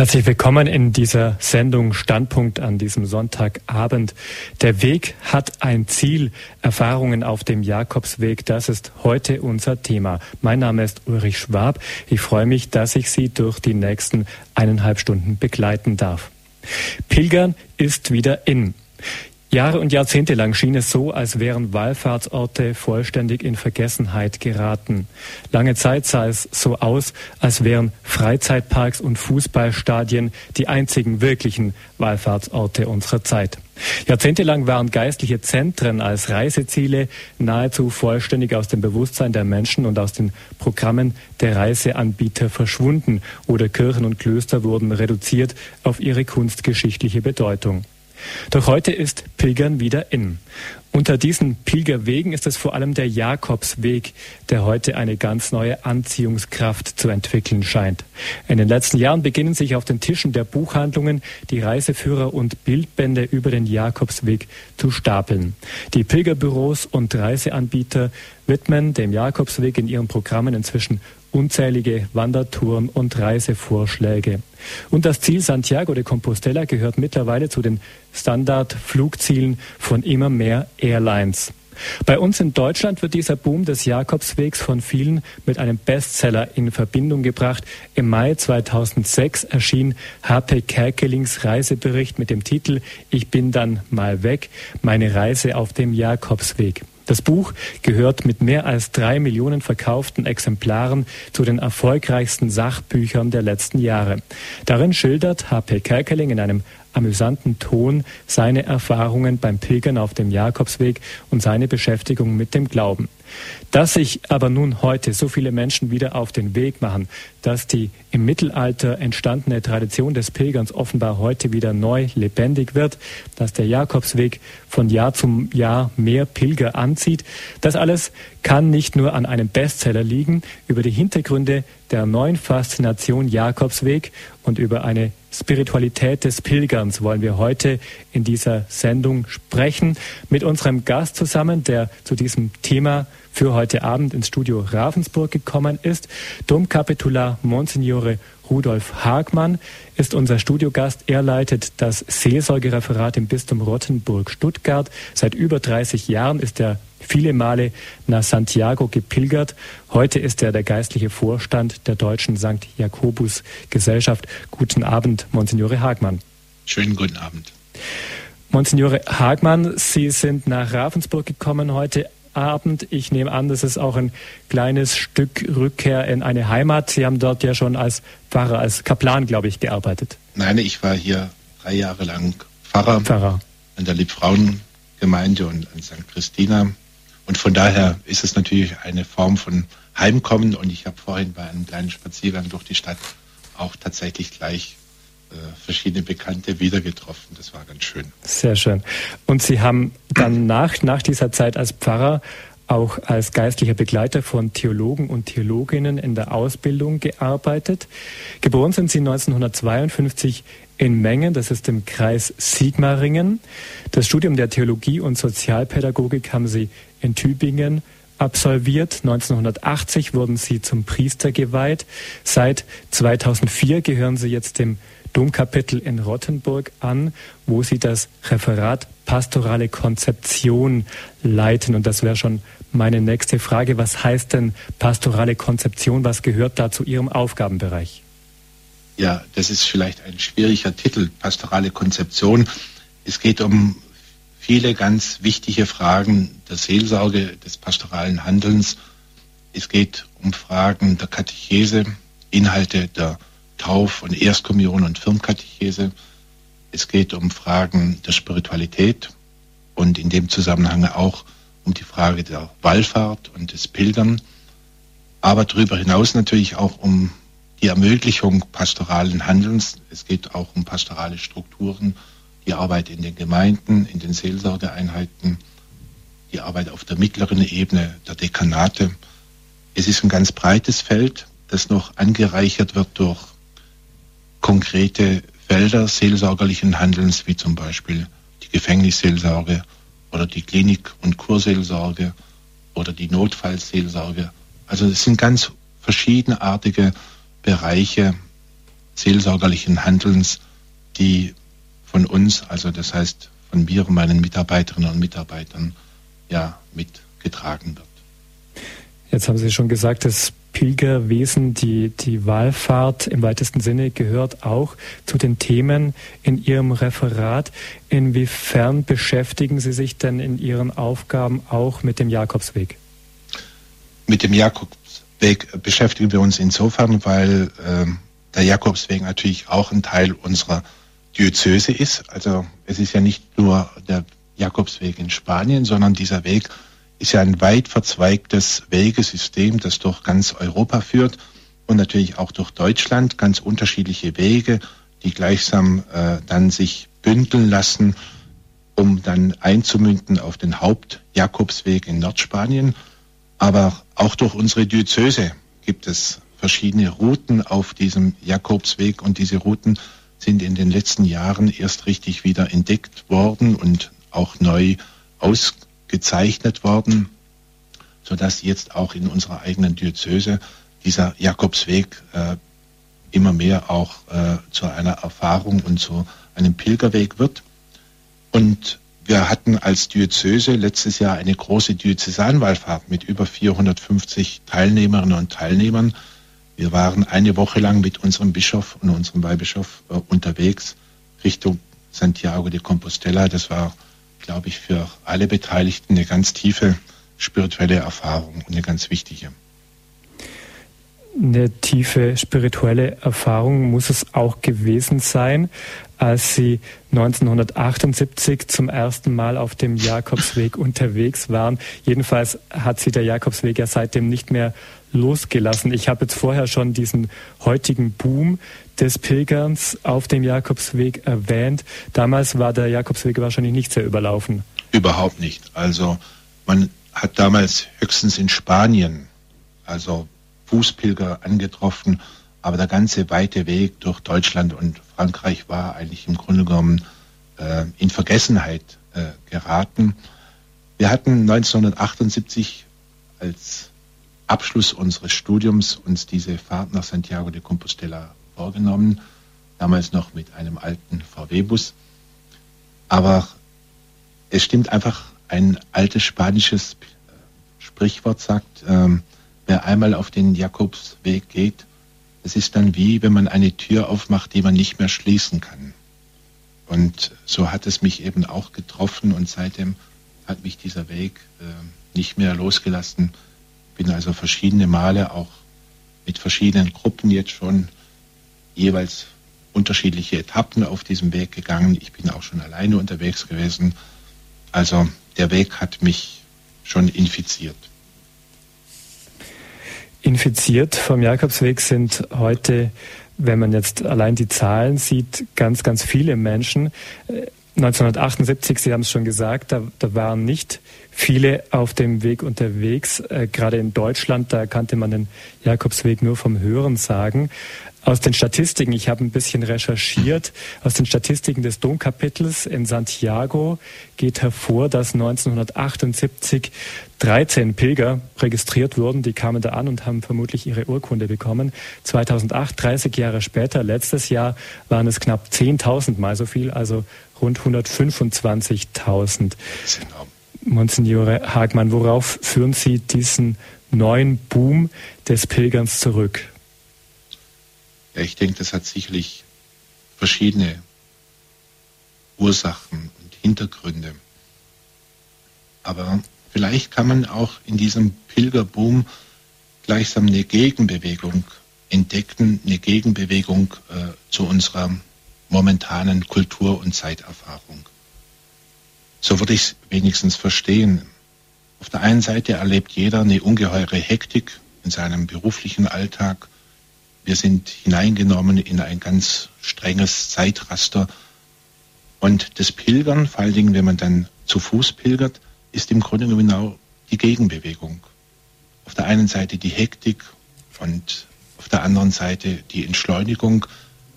Herzlich willkommen in dieser Sendung Standpunkt an diesem Sonntagabend. Der Weg hat ein Ziel. Erfahrungen auf dem Jakobsweg, das ist heute unser Thema. Mein Name ist Ulrich Schwab. Ich freue mich, dass ich Sie durch die nächsten eineinhalb Stunden begleiten darf. Pilgern ist wieder in. Jahre und Jahrzehnte lang schien es so, als wären Wallfahrtsorte vollständig in Vergessenheit geraten. Lange Zeit sah es so aus, als wären Freizeitparks und Fußballstadien die einzigen wirklichen Wallfahrtsorte unserer Zeit. Jahrzehntelang waren geistliche Zentren als Reiseziele nahezu vollständig aus dem Bewusstsein der Menschen und aus den Programmen der Reiseanbieter verschwunden oder Kirchen und Klöster wurden reduziert auf ihre kunstgeschichtliche Bedeutung. Doch heute ist Pilgern wieder in. Unter diesen Pilgerwegen ist es vor allem der Jakobsweg, der heute eine ganz neue Anziehungskraft zu entwickeln scheint. In den letzten Jahren beginnen sich auf den Tischen der Buchhandlungen die Reiseführer und Bildbände über den Jakobsweg zu stapeln. Die Pilgerbüros und Reiseanbieter widmen dem Jakobsweg in ihren Programmen inzwischen unzählige Wandertouren und Reisevorschläge. Und das Ziel Santiago de Compostela gehört mittlerweile zu den Standardflugzielen von immer mehr Airlines. Bei uns in Deutschland wird dieser Boom des Jakobswegs von vielen mit einem Bestseller in Verbindung gebracht. Im Mai 2006 erschien H.P. Kerkelings Reisebericht mit dem Titel Ich bin dann mal weg, meine Reise auf dem Jakobsweg. Das Buch gehört mit mehr als drei Millionen verkauften Exemplaren zu den erfolgreichsten Sachbüchern der letzten Jahre. Darin schildert H.P. Kerkeling in einem amüsanten Ton seine Erfahrungen beim Pilgern auf dem Jakobsweg und seine Beschäftigung mit dem Glauben. Dass sich aber nun heute so viele Menschen wieder auf den Weg machen, dass die im Mittelalter entstandene Tradition des Pilgerns offenbar heute wieder neu lebendig wird, dass der Jakobsweg von Jahr zum Jahr mehr Pilger anzieht, das alles kann nicht nur an einem Bestseller liegen. Über die Hintergründe der neuen Faszination Jakobsweg und über eine Spiritualität des Pilgerns wollen wir heute in dieser Sendung sprechen mit unserem Gast zusammen, der zu diesem Thema für heute Abend ins Studio Ravensburg gekommen ist. Domkapitular Monsignore Rudolf Hagmann ist unser Studiogast. Er leitet das Seelsorgereferat im Bistum Rottenburg-Stuttgart. Seit über 30 Jahren ist er viele Male nach Santiago gepilgert. Heute ist er der geistliche Vorstand der Deutschen St. Jakobus Gesellschaft. Guten Abend, Monsignore Hagmann. Schönen guten Abend. Monsignore Hagmann, Sie sind nach Ravensburg gekommen heute Abend. Ich nehme an, das ist auch ein kleines Stück Rückkehr in eine Heimat. Sie haben dort ja schon als Pfarrer, als Kaplan, glaube ich, gearbeitet. Nein, ich war hier drei Jahre lang Pfarrer, Pfarrer. an der Liebfrauengemeinde und an St. Christina. Und von daher ist es natürlich eine Form von Heimkommen. Und ich habe vorhin bei einem kleinen Spaziergang durch die Stadt auch tatsächlich gleich verschiedene Bekannte wieder getroffen. Das war ganz schön. Sehr schön. Und Sie haben dann nach, nach dieser Zeit als Pfarrer auch als geistlicher Begleiter von Theologen und Theologinnen in der Ausbildung gearbeitet. Geboren sind Sie 1952 in Mengen, das ist im Kreis Sigmaringen. Das Studium der Theologie und Sozialpädagogik haben Sie in Tübingen absolviert. 1980 wurden Sie zum Priester geweiht. Seit 2004 gehören Sie jetzt dem Domkapitel in Rottenburg an, wo Sie das Referat Pastorale Konzeption leiten. Und das wäre schon meine nächste Frage. Was heißt denn pastorale Konzeption? Was gehört da zu Ihrem Aufgabenbereich? Ja, das ist vielleicht ein schwieriger Titel, pastorale Konzeption. Es geht um viele ganz wichtige Fragen der Seelsorge, des pastoralen Handelns. Es geht um Fragen der Katechese, Inhalte der Tauf- und Erstkommunion und Firmkatechese. Es geht um Fragen der Spiritualität und in dem Zusammenhang auch um die Frage der Wallfahrt und des Pilgern, aber darüber hinaus natürlich auch um die Ermöglichung pastoralen Handelns. Es geht auch um pastorale Strukturen, die Arbeit in den Gemeinden, in den Seelsorgeeinheiten, die Arbeit auf der mittleren Ebene der Dekanate. Es ist ein ganz breites Feld, das noch angereichert wird durch konkrete Felder seelsorgerlichen Handelns, wie zum Beispiel die Gefängnisseelsorge oder die Klinik- und Kurseelsorge oder die Notfallseelsorge. Also es sind ganz verschiedenartige Bereiche seelsorgerlichen Handelns, die von uns, also das heißt von mir und meinen Mitarbeiterinnen und Mitarbeitern, ja mitgetragen wird. Jetzt haben Sie schon gesagt, das Pilgerwesen, die, die Wallfahrt im weitesten Sinne gehört auch zu den Themen in Ihrem Referat. Inwiefern beschäftigen Sie sich denn in Ihren Aufgaben auch mit dem Jakobsweg? Mit dem Jakobsweg beschäftigen wir uns insofern, weil äh, der Jakobsweg natürlich auch ein Teil unserer Diözese ist. Also es ist ja nicht nur der Jakobsweg in Spanien, sondern dieser Weg ist ja ein weit verzweigtes Wegesystem, das durch ganz Europa führt und natürlich auch durch Deutschland ganz unterschiedliche Wege, die gleichsam äh, dann sich bündeln lassen, um dann einzumünden auf den Hauptjakobsweg in Nordspanien. Aber auch durch unsere Diözese gibt es verschiedene Routen auf diesem Jakobsweg und diese Routen sind in den letzten Jahren erst richtig wieder entdeckt worden und auch neu ausgeführt gezeichnet worden, sodass jetzt auch in unserer eigenen Diözese dieser Jakobsweg äh, immer mehr auch äh, zu einer Erfahrung und zu einem Pilgerweg wird. Und wir hatten als Diözese letztes Jahr eine große Diözesanwallfahrt mit über 450 Teilnehmerinnen und Teilnehmern. Wir waren eine Woche lang mit unserem Bischof und unserem Weihbischof äh, unterwegs Richtung Santiago de Compostela. Das war glaube ich, für alle Beteiligten eine ganz tiefe spirituelle Erfahrung und eine ganz wichtige. Eine tiefe spirituelle Erfahrung muss es auch gewesen sein, als Sie 1978 zum ersten Mal auf dem Jakobsweg unterwegs waren. Jedenfalls hat Sie der Jakobsweg ja seitdem nicht mehr losgelassen. Ich habe jetzt vorher schon diesen heutigen Boom des Pilgerns auf dem Jakobsweg erwähnt. Damals war der Jakobsweg wahrscheinlich nicht sehr überlaufen. Überhaupt nicht. Also man hat damals höchstens in Spanien, also Fußpilger angetroffen, aber der ganze weite Weg durch Deutschland und Frankreich war eigentlich im Grunde genommen äh, in Vergessenheit äh, geraten. Wir hatten 1978 als Abschluss unseres Studiums uns diese Fahrt nach Santiago de Compostela vorgenommen, damals noch mit einem alten VW-Bus. Aber es stimmt einfach, ein altes spanisches Sprichwort sagt, ähm, wer einmal auf den Jakobsweg geht, es ist dann wie, wenn man eine Tür aufmacht, die man nicht mehr schließen kann. Und so hat es mich eben auch getroffen und seitdem hat mich dieser Weg äh, nicht mehr losgelassen. Bin also verschiedene Male auch mit verschiedenen Gruppen jetzt schon jeweils unterschiedliche Etappen auf diesem Weg gegangen. Ich bin auch schon alleine unterwegs gewesen. Also der Weg hat mich schon infiziert. Infiziert vom Jakobsweg sind heute, wenn man jetzt allein die Zahlen sieht, ganz, ganz viele Menschen. 1978, Sie haben es schon gesagt, da, da waren nicht viele auf dem Weg unterwegs. Äh, gerade in Deutschland, da kannte man den Jakobsweg nur vom Hören sagen. Aus den Statistiken, ich habe ein bisschen recherchiert, aus den Statistiken des Domkapitels in Santiago geht hervor, dass 1978 13 Pilger registriert wurden. Die kamen da an und haben vermutlich ihre Urkunde bekommen. 2008, 30 Jahre später, letztes Jahr, waren es knapp 10.000 mal so viel, also rund 125.000. Monsignore Hagmann, worauf führen Sie diesen neuen Boom des Pilgerns zurück? Ja, ich denke, das hat sicherlich verschiedene Ursachen und Hintergründe. Aber vielleicht kann man auch in diesem Pilgerboom gleichsam eine Gegenbewegung entdecken, eine Gegenbewegung äh, zu unserer momentanen Kultur- und Zeiterfahrung. So würde ich es wenigstens verstehen. Auf der einen Seite erlebt jeder eine ungeheure Hektik in seinem beruflichen Alltag, wir sind hineingenommen in ein ganz strenges Zeitraster. Und das Pilgern, vor allen Dingen, wenn man dann zu Fuß pilgert, ist im Grunde genau die Gegenbewegung. Auf der einen Seite die Hektik und auf der anderen Seite die Entschleunigung.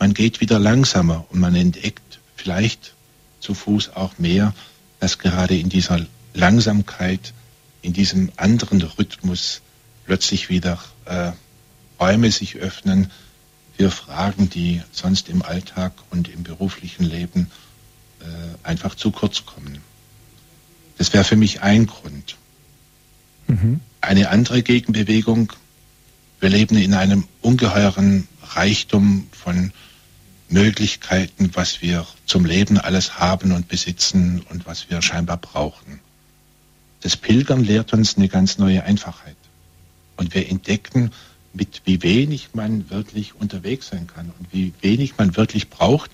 Man geht wieder langsamer und man entdeckt vielleicht zu Fuß auch mehr, dass gerade in dieser Langsamkeit, in diesem anderen Rhythmus plötzlich wieder äh, Räume sich öffnen, für Fragen, die sonst im Alltag und im beruflichen Leben äh, einfach zu kurz kommen. Das wäre für mich ein Grund. Mhm. Eine andere Gegenbewegung, wir leben in einem ungeheuren Reichtum von Möglichkeiten, was wir zum Leben alles haben und besitzen und was wir scheinbar brauchen. Das Pilgern lehrt uns eine ganz neue Einfachheit. Und wir entdecken, mit wie wenig man wirklich unterwegs sein kann und wie wenig man wirklich braucht.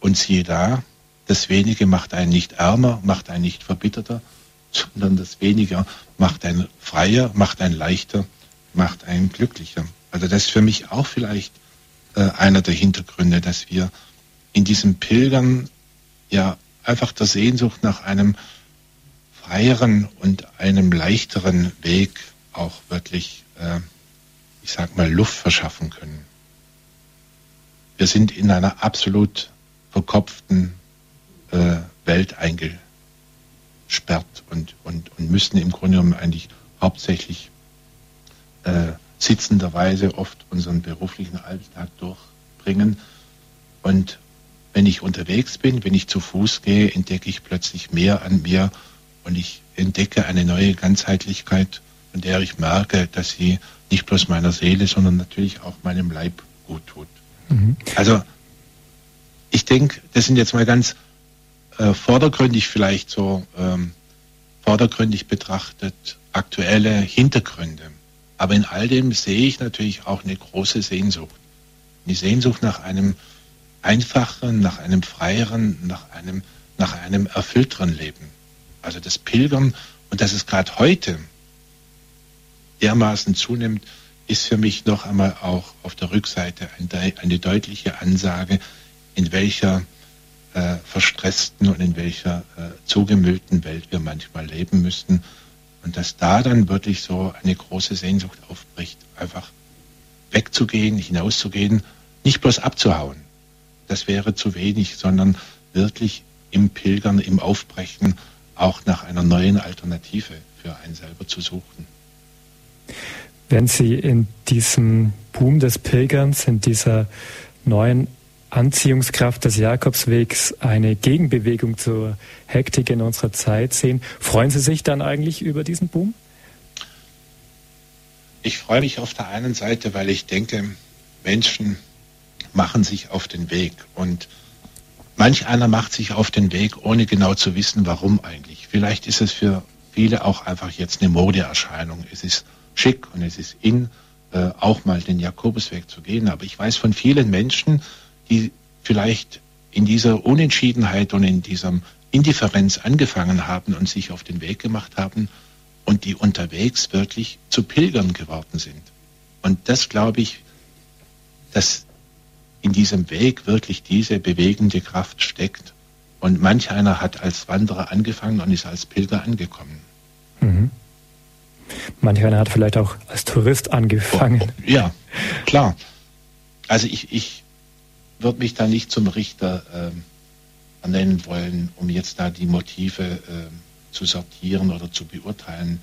Und siehe da, das Wenige macht einen nicht ärmer, macht einen nicht verbitterter, sondern das Weniger macht einen freier, macht einen leichter, macht einen glücklicher. Also das ist für mich auch vielleicht einer der Hintergründe, dass wir in diesem Pilgern ja einfach der Sehnsucht nach einem freieren und einem leichteren Weg auch wirklich, äh, ich sag mal, Luft verschaffen können. Wir sind in einer absolut verkopften äh, Welt eingesperrt und, und, und müssen im Grunde genommen eigentlich hauptsächlich äh, sitzenderweise oft unseren beruflichen Alltag durchbringen. Und wenn ich unterwegs bin, wenn ich zu Fuß gehe, entdecke ich plötzlich mehr an mir und ich entdecke eine neue Ganzheitlichkeit, von der ich merke, dass sie nicht bloß meiner Seele, sondern natürlich auch meinem Leib gut tut. Mhm. Also ich denke, das sind jetzt mal ganz äh, vordergründig vielleicht so ähm, vordergründig betrachtet aktuelle Hintergründe. Aber in all dem sehe ich natürlich auch eine große Sehnsucht. Die Sehnsucht nach einem einfacheren, nach einem freieren, nach einem, nach einem erfüllteren Leben. Also das Pilgern und dass es gerade heute dermaßen zunimmt, ist für mich noch einmal auch auf der Rückseite eine deutliche Ansage, in welcher äh, verstressten und in welcher äh, zugemüllten Welt wir manchmal leben müssten. Und dass da dann wirklich so eine große Sehnsucht aufbricht, einfach wegzugehen, hinauszugehen, nicht bloß abzuhauen. Das wäre zu wenig, sondern wirklich im Pilgern, im Aufbrechen auch nach einer neuen Alternative für einen selber zu suchen. Wenn Sie in diesem Boom des Pilgerns, in dieser neuen Anziehungskraft des Jakobswegs eine Gegenbewegung zur Hektik in unserer Zeit sehen, freuen Sie sich dann eigentlich über diesen Boom? Ich freue mich auf der einen Seite, weil ich denke, Menschen machen sich auf den Weg und Manch einer macht sich auf den Weg, ohne genau zu wissen, warum eigentlich. Vielleicht ist es für viele auch einfach jetzt eine Modeerscheinung. Es ist schick und es ist in, äh, auch mal den Jakobusweg zu gehen. Aber ich weiß von vielen Menschen, die vielleicht in dieser Unentschiedenheit und in diesem Indifferenz angefangen haben und sich auf den Weg gemacht haben und die unterwegs wirklich zu Pilgern geworden sind. Und das glaube ich, dass in diesem Weg wirklich diese bewegende Kraft steckt. Und manch einer hat als Wanderer angefangen und ist als Pilger angekommen. Mhm. Manch einer hat vielleicht auch als Tourist angefangen. Oh, oh, ja, klar. Also ich, ich würde mich da nicht zum Richter ähm, ernennen wollen, um jetzt da die Motive äh, zu sortieren oder zu beurteilen.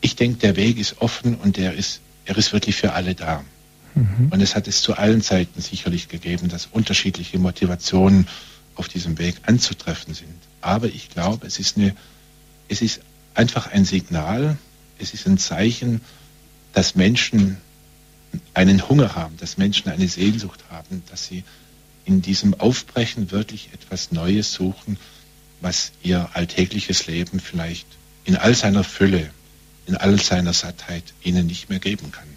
Ich denke, der Weg ist offen und der ist, er ist wirklich für alle da. Mhm. Und es hat es zu allen Zeiten sicherlich gegeben, dass unterschiedliche Motivationen auf diesem Weg anzutreffen sind. Aber ich glaube, es ist eine, es ist einfach ein Signal, es ist ein Zeichen, dass Menschen einen Hunger haben, dass Menschen eine Sehnsucht haben, dass sie in diesem Aufbrechen wirklich etwas Neues suchen, was ihr alltägliches Leben vielleicht in all seiner Fülle, in all seiner Sattheit ihnen nicht mehr geben kann.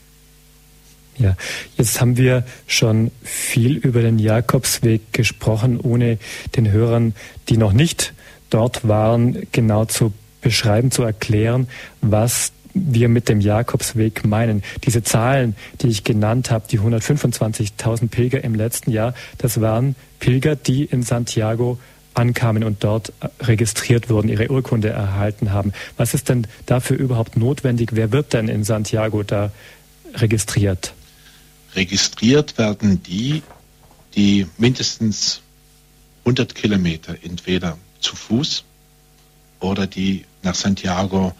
Ja, jetzt haben wir schon viel über den Jakobsweg gesprochen, ohne den Hörern, die noch nicht dort waren, genau zu beschreiben, zu erklären, was wir mit dem Jakobsweg meinen. Diese Zahlen, die ich genannt habe, die 125.000 Pilger im letzten Jahr, das waren Pilger, die in Santiago ankamen und dort registriert wurden, ihre Urkunde erhalten haben. Was ist denn dafür überhaupt notwendig? Wer wird denn in Santiago da registriert? Registriert werden die, die mindestens 100 Kilometer entweder zu Fuß oder die nach Santiago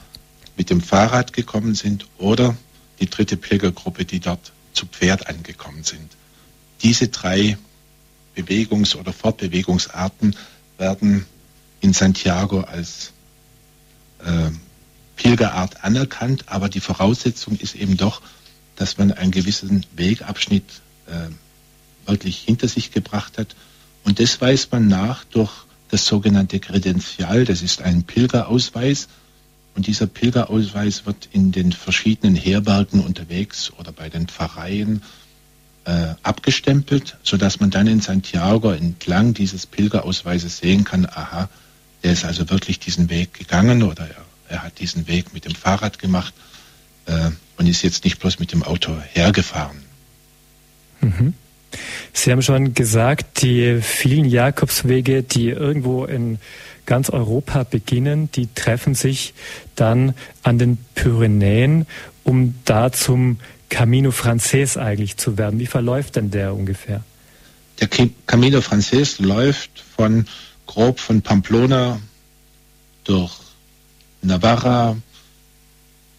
mit dem Fahrrad gekommen sind oder die dritte Pilgergruppe, die dort zu Pferd angekommen sind. diese drei Bewegungs- oder Fortbewegungsarten werden in Santiago als äh, Pilgerart anerkannt, aber die Voraussetzung ist eben doch, dass man einen gewissen Wegabschnitt äh, wirklich hinter sich gebracht hat. Und das weist man nach durch das sogenannte Kredenzial, das ist ein Pilgerausweis. Und dieser Pilgerausweis wird in den verschiedenen Herbergen unterwegs oder bei den Pfarreien äh, abgestempelt, sodass man dann in Santiago entlang dieses Pilgerausweises sehen kann, aha, der ist also wirklich diesen Weg gegangen oder er, er hat diesen Weg mit dem Fahrrad gemacht äh, und ist jetzt nicht bloß mit dem Auto hergefahren. Mhm. Sie haben schon gesagt, die vielen Jakobswege, die irgendwo in ganz Europa beginnen, die treffen sich dann an den Pyrenäen, um da zum Camino Frances eigentlich zu werden. Wie verläuft denn der ungefähr? Der Camino Frances läuft von grob von Pamplona durch Navarra,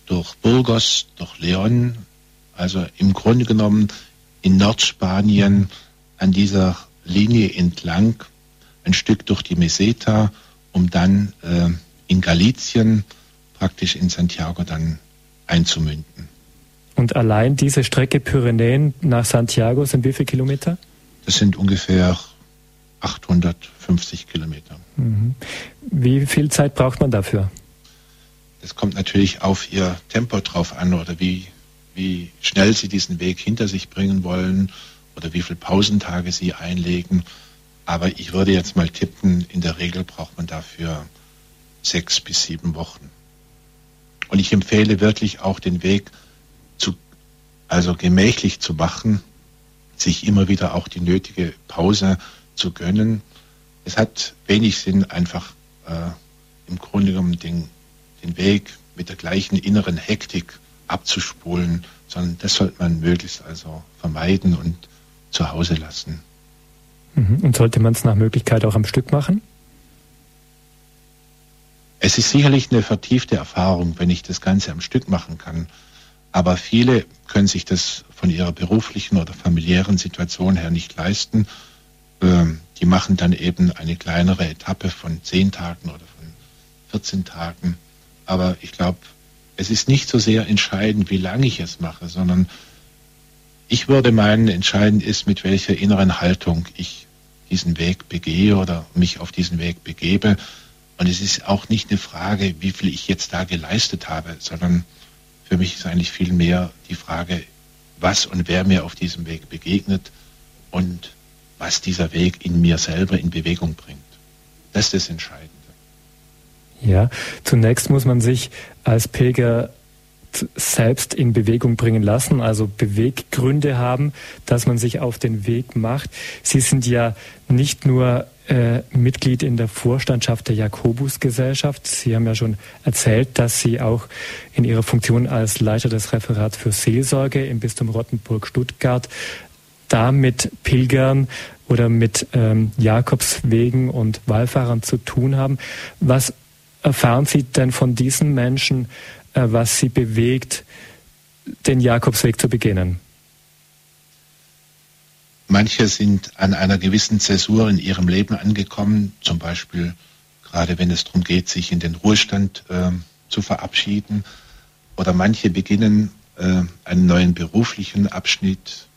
durch Burgos, durch León, also im Grunde genommen in Nordspanien an dieser Linie entlang, ein Stück durch die Meseta, um dann äh, in Galicien, praktisch in Santiago dann einzumünden. Und allein diese Strecke Pyrenäen nach Santiago sind wie viele Kilometer? Das sind ungefähr 850 Kilometer. Mhm. Wie viel Zeit braucht man dafür? Das kommt natürlich auf Ihr Tempo drauf an oder wie, wie schnell Sie diesen Weg hinter sich bringen wollen oder wie viele Pausentage Sie einlegen. Aber ich würde jetzt mal tippen, in der Regel braucht man dafür sechs bis sieben Wochen. Und ich empfehle wirklich auch den Weg zu, also gemächlich zu machen, sich immer wieder auch die nötige Pause zu gönnen. Es hat wenig Sinn, einfach äh, im Grunde genommen den, den Weg mit der gleichen inneren Hektik abzuspulen, sondern das sollte man möglichst also vermeiden und zu Hause lassen. Mhm. Und sollte man es nach Möglichkeit auch am Stück machen? Es ist sicherlich eine vertiefte Erfahrung, wenn ich das Ganze am Stück machen kann. Aber viele können sich das von ihrer beruflichen oder familiären Situation her nicht leisten ähm, die machen dann eben eine kleinere Etappe von zehn Tagen oder von 14 Tagen. Aber ich glaube, es ist nicht so sehr entscheidend, wie lange ich es mache, sondern ich würde meinen, entscheidend ist, mit welcher inneren Haltung ich diesen Weg begehe oder mich auf diesen Weg begebe. Und es ist auch nicht eine Frage, wie viel ich jetzt da geleistet habe, sondern für mich ist eigentlich viel mehr die Frage, was und wer mir auf diesem Weg begegnet und was dieser Weg in mir selber in Bewegung bringt. Das ist das Entscheidende. Ja, zunächst muss man sich als Pilger selbst in Bewegung bringen lassen, also Beweggründe haben, dass man sich auf den Weg macht. Sie sind ja nicht nur äh, Mitglied in der Vorstandschaft der Jakobusgesellschaft. Sie haben ja schon erzählt, dass Sie auch in Ihrer Funktion als Leiter des Referats für Seelsorge im Bistum Rottenburg-Stuttgart da mit Pilgern oder mit ähm, Jakobswegen und Wallfahrern zu tun haben. Was erfahren Sie denn von diesen Menschen, was sie bewegt, den Jakobsweg zu beginnen? Manche sind an einer gewissen Zäsur in ihrem Leben angekommen, zum Beispiel gerade wenn es darum geht, sich in den Ruhestand äh, zu verabschieden. Oder manche beginnen äh, einen neuen beruflichen Abschnitt,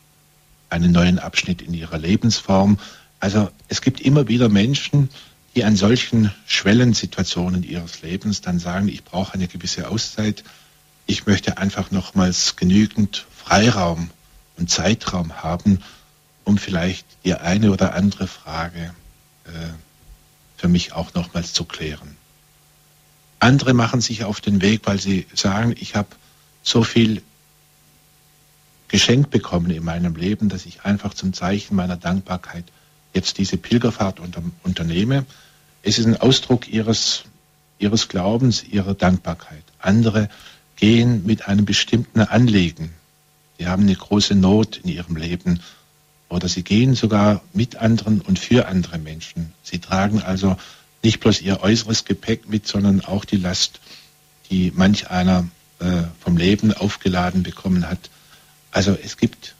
einen neuen Abschnitt in ihrer Lebensform. Also es gibt immer wieder Menschen, die an solchen Schwellensituationen ihres Lebens dann sagen, ich brauche eine gewisse Auszeit, ich möchte einfach nochmals genügend Freiraum und Zeitraum haben, um vielleicht die eine oder andere Frage äh, für mich auch nochmals zu klären. Andere machen sich auf den Weg, weil sie sagen, ich habe so viel geschenkt bekommen in meinem Leben, dass ich einfach zum Zeichen meiner Dankbarkeit jetzt diese Pilgerfahrt unter, unternehme. Es ist ein Ausdruck ihres, ihres Glaubens, ihrer Dankbarkeit. Andere gehen mit einem bestimmten Anliegen. Sie haben eine große Not in ihrem Leben oder sie gehen sogar mit anderen und für andere Menschen. Sie tragen also nicht bloß ihr äußeres Gepäck mit, sondern auch die Last, die manch einer äh, vom Leben aufgeladen bekommen hat also es gibt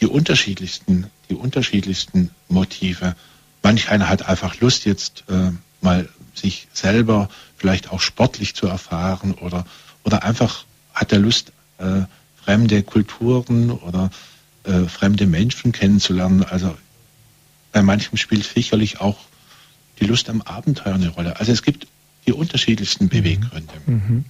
die unterschiedlichsten, die unterschiedlichsten Motive. Manch einer hat einfach Lust, jetzt äh, mal sich selber vielleicht auch sportlich zu erfahren oder, oder einfach hat er Lust, äh, fremde Kulturen oder äh, fremde Menschen kennenzulernen. Also bei manchem spielt sicherlich auch die Lust am Abenteuer eine Rolle. Also es gibt die unterschiedlichsten mhm. Beweggründe. Mhm.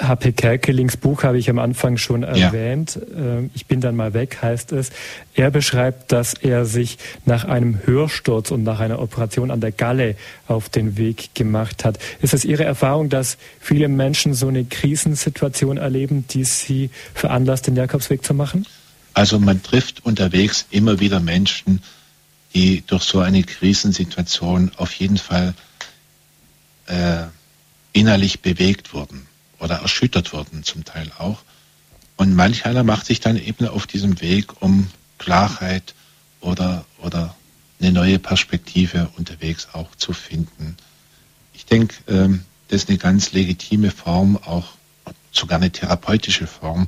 H.P. Kerkelings Buch habe ich am Anfang schon erwähnt. Ja. Äh, ich bin dann mal weg, heißt es. Er beschreibt, dass er sich nach einem Hörsturz und nach einer Operation an der Galle auf den Weg gemacht hat. Ist es Ihre Erfahrung, dass viele Menschen so eine Krisensituation erleben, die sie veranlasst, den Jakobsweg zu machen? Also man trifft unterwegs immer wieder Menschen, die durch so eine Krisensituation auf jeden Fall äh, innerlich bewegt wurden oder erschüttert wurden zum Teil auch. Und manch einer macht sich dann eben auf diesem Weg, um Klarheit oder, oder eine neue Perspektive unterwegs auch zu finden. Ich denke, ähm, das ist eine ganz legitime Form, auch sogar eine therapeutische Form,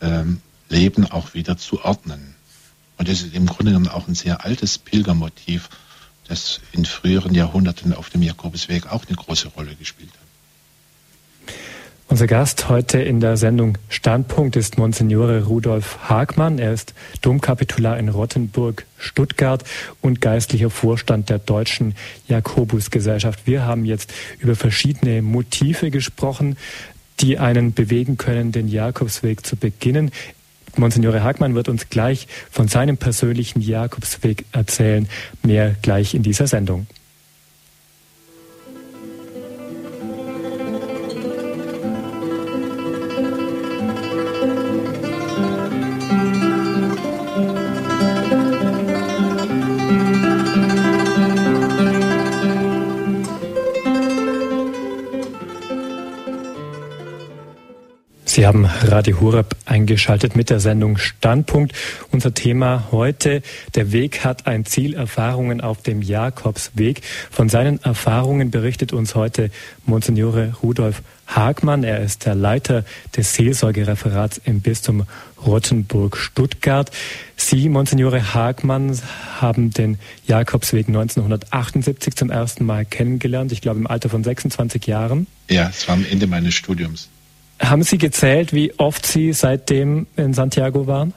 ähm, Leben auch wieder zu ordnen. Und das ist im Grunde genommen auch ein sehr altes Pilgermotiv, das in früheren Jahrhunderten auf dem Jakobusweg auch eine große Rolle gespielt hat. Unser Gast heute in der Sendung Standpunkt ist Monsignore Rudolf Hagmann. Er ist Domkapitular in Rottenburg, Stuttgart und geistlicher Vorstand der Deutschen Jakobusgesellschaft. Wir haben jetzt über verschiedene Motive gesprochen, die einen bewegen können, den Jakobsweg zu beginnen. Monsignore Hagmann wird uns gleich von seinem persönlichen Jakobsweg erzählen. Mehr gleich in dieser Sendung. Sie haben Radio Hurab eingeschaltet mit der Sendung Standpunkt. Unser Thema heute, der Weg hat ein Ziel, Erfahrungen auf dem Jakobsweg. Von seinen Erfahrungen berichtet uns heute Monsignore Rudolf Hagmann. Er ist der Leiter des Seelsorgereferats im Bistum Rottenburg-Stuttgart. Sie, Monsignore Hagmann, haben den Jakobsweg 1978 zum ersten Mal kennengelernt. Ich glaube im Alter von 26 Jahren. Ja, es war am Ende meines Studiums. Haben Sie gezählt, wie oft Sie seitdem in Santiago waren?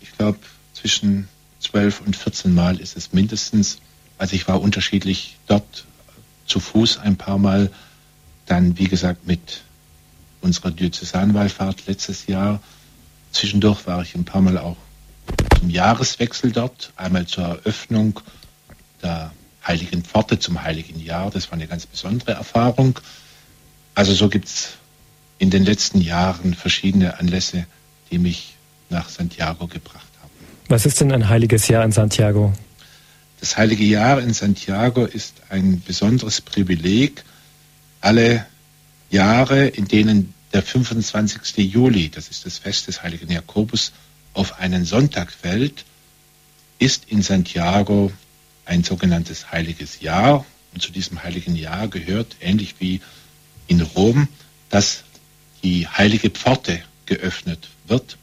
Ich glaube, zwischen 12 und 14 Mal ist es mindestens. Also ich war unterschiedlich dort zu Fuß ein paar Mal, dann wie gesagt mit unserer Diözesanwallfahrt letztes Jahr. Zwischendurch war ich ein paar Mal auch zum Jahreswechsel dort, einmal zur Eröffnung der Heiligen Pforte zum Heiligen Jahr. Das war eine ganz besondere Erfahrung. Also so gibt es in den letzten Jahren verschiedene Anlässe, die mich nach Santiago gebracht haben. Was ist denn ein heiliges Jahr in Santiago? Das heilige Jahr in Santiago ist ein besonderes Privileg. Alle Jahre, in denen der 25. Juli, das ist das Fest des heiligen Jakobus, auf einen Sonntag fällt, ist in Santiago ein sogenanntes heiliges Jahr. Und zu diesem heiligen Jahr gehört, ähnlich wie in Rom, das die heilige Pforte geöffnet wird.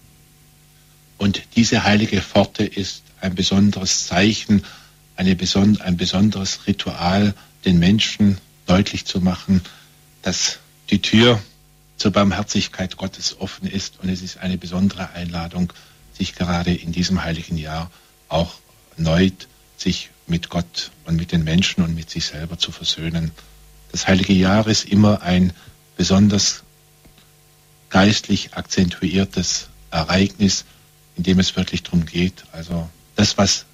Und diese heilige Pforte ist ein besonderes Zeichen, beson ein besonderes Ritual, den Menschen deutlich zu machen, dass die Tür zur Barmherzigkeit Gottes offen ist. Und es ist eine besondere Einladung, sich gerade in diesem heiligen Jahr auch erneut sich mit Gott und mit den Menschen und mit sich selber zu versöhnen. Das heilige Jahr ist immer ein besonders geistlich akzentuiertes Ereignis, in dem es wirklich darum geht, also das, was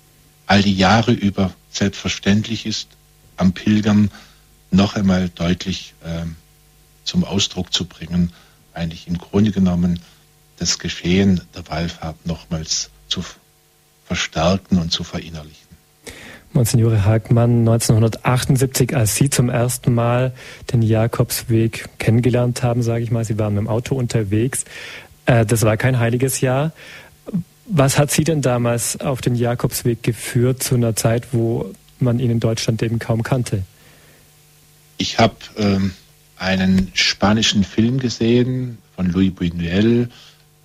all die Jahre über selbstverständlich ist, am Pilgern noch einmal deutlich äh, zum Ausdruck zu bringen, eigentlich im Grunde genommen das Geschehen der Wallfahrt nochmals zu verstärken und zu verinnerlichen. Monsignore Hagmann, 1978, als Sie zum ersten Mal den Jakobsweg kennengelernt haben, sage ich mal, Sie waren mit dem Auto unterwegs. Äh, das war kein heiliges Jahr. Was hat Sie denn damals auf den Jakobsweg geführt zu einer Zeit, wo man ihn in Deutschland eben kaum kannte? Ich habe ähm, einen spanischen Film gesehen von Louis Buñuel,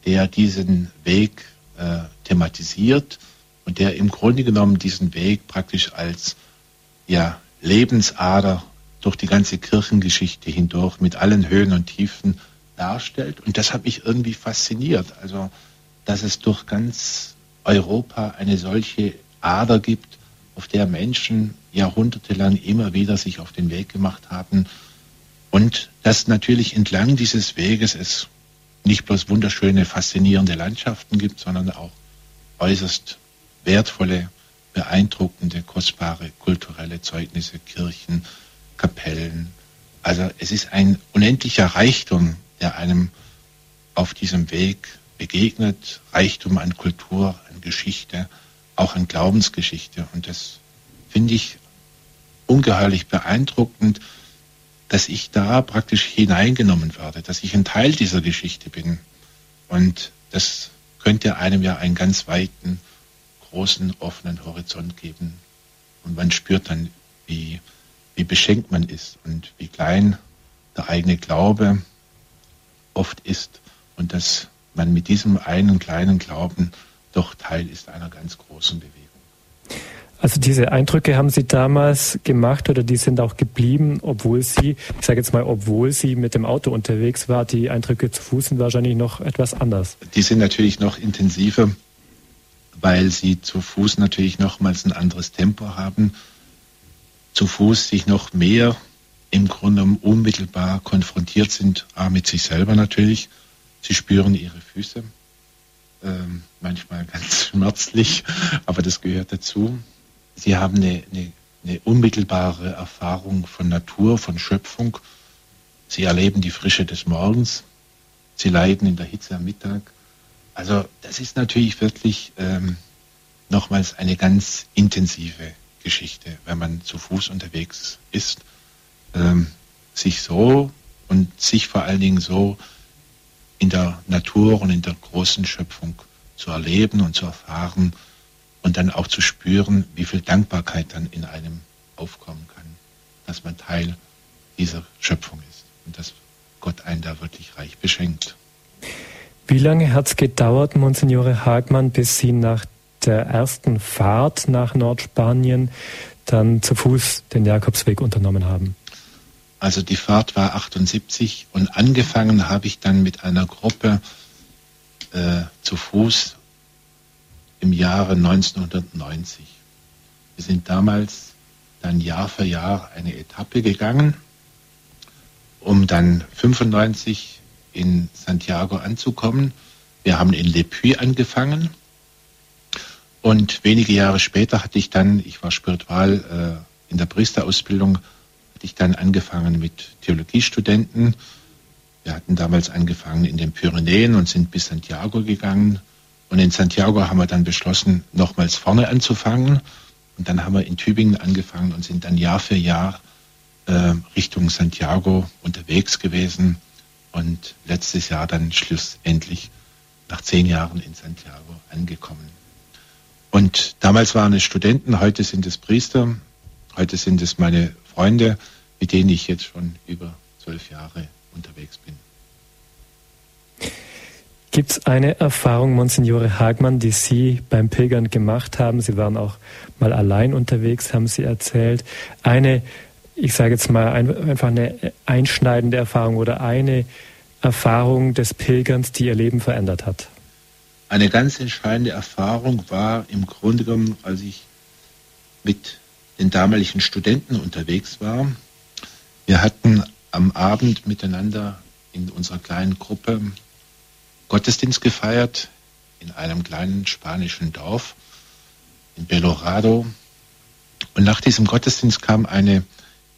der diesen Weg äh, thematisiert und der im Grunde genommen diesen Weg praktisch als ja, Lebensader durch die ganze Kirchengeschichte hindurch mit allen Höhen und Tiefen darstellt. Und das hat mich irgendwie fasziniert. Also, dass es durch ganz Europa eine solche Ader gibt, auf der Menschen jahrhundertelang immer wieder sich auf den Weg gemacht haben. Und dass natürlich entlang dieses Weges es nicht bloß wunderschöne, faszinierende Landschaften gibt, sondern auch äußerst wertvolle, beeindruckende, kostbare kulturelle Zeugnisse, Kirchen, Kapellen. Also es ist ein unendlicher Reichtum, der einem auf diesem Weg begegnet, Reichtum an Kultur, an Geschichte, auch an Glaubensgeschichte. Und das finde ich ungeheuerlich beeindruckend, dass ich da praktisch hineingenommen werde, dass ich ein Teil dieser Geschichte bin. Und das könnte einem ja einen ganz weiten, großen, offenen Horizont geben. Und man spürt dann, wie, wie beschenkt man ist und wie klein der eigene Glaube oft ist und dass man mit diesem einen kleinen Glauben doch Teil ist einer ganz großen Bewegung. Also diese Eindrücke haben Sie damals gemacht oder die sind auch geblieben, obwohl Sie, ich sage jetzt mal, obwohl Sie mit dem Auto unterwegs war, die Eindrücke zu Fuß sind wahrscheinlich noch etwas anders. Die sind natürlich noch intensiver, weil Sie zu Fuß natürlich nochmals ein anderes Tempo haben. Zu Fuß sich noch mehr im Grunde unmittelbar konfrontiert sind, A, mit sich selber natürlich. Sie spüren ihre Füße, ähm, manchmal ganz schmerzlich, aber das gehört dazu. Sie haben eine, eine, eine unmittelbare Erfahrung von Natur, von Schöpfung. Sie erleben die Frische des Morgens. Sie leiden in der Hitze am Mittag. Also das ist natürlich wirklich ähm, nochmals eine ganz intensive Geschichte, wenn man zu Fuß unterwegs ist, ähm, sich so und sich vor allen Dingen so in der Natur und in der großen Schöpfung zu erleben und zu erfahren, und dann auch zu spüren, wie viel Dankbarkeit dann in einem aufkommen kann, dass man Teil dieser Schöpfung ist und dass Gott einen da wirklich reich beschenkt. Wie lange hat es gedauert, Monsignore Hagmann, bis Sie nach der ersten Fahrt nach Nordspanien dann zu Fuß den Jakobsweg unternommen haben? Also die Fahrt war 78 und angefangen habe ich dann mit einer Gruppe äh, zu Fuß im Jahre 1990. Wir sind damals dann Jahr für Jahr eine Etappe gegangen, um dann 95 in Santiago anzukommen. Wir haben in Le Puy angefangen und wenige Jahre später hatte ich dann, ich war spiritual äh, in der Priesterausbildung, hatte ich dann angefangen mit Theologiestudenten. Wir hatten damals angefangen in den Pyrenäen und sind bis Santiago gegangen und in Santiago haben wir dann beschlossen, nochmals vorne anzufangen. Und dann haben wir in Tübingen angefangen und sind dann Jahr für Jahr äh, Richtung Santiago unterwegs gewesen. Und letztes Jahr dann schlussendlich nach zehn Jahren in Santiago angekommen. Und damals waren es Studenten, heute sind es Priester, heute sind es meine Freunde, mit denen ich jetzt schon über zwölf Jahre unterwegs bin. Gibt es eine Erfahrung, Monsignore Hagmann, die Sie beim Pilgern gemacht haben? Sie waren auch mal allein unterwegs, haben Sie erzählt. Eine, ich sage jetzt mal einfach eine einschneidende Erfahrung oder eine Erfahrung des Pilgerns, die Ihr Leben verändert hat? Eine ganz entscheidende Erfahrung war im Grunde genommen, als ich mit den damaligen Studenten unterwegs war. Wir hatten am Abend miteinander in unserer kleinen Gruppe Gottesdienst gefeiert in einem kleinen spanischen Dorf in Belorado. Und nach diesem Gottesdienst kam eine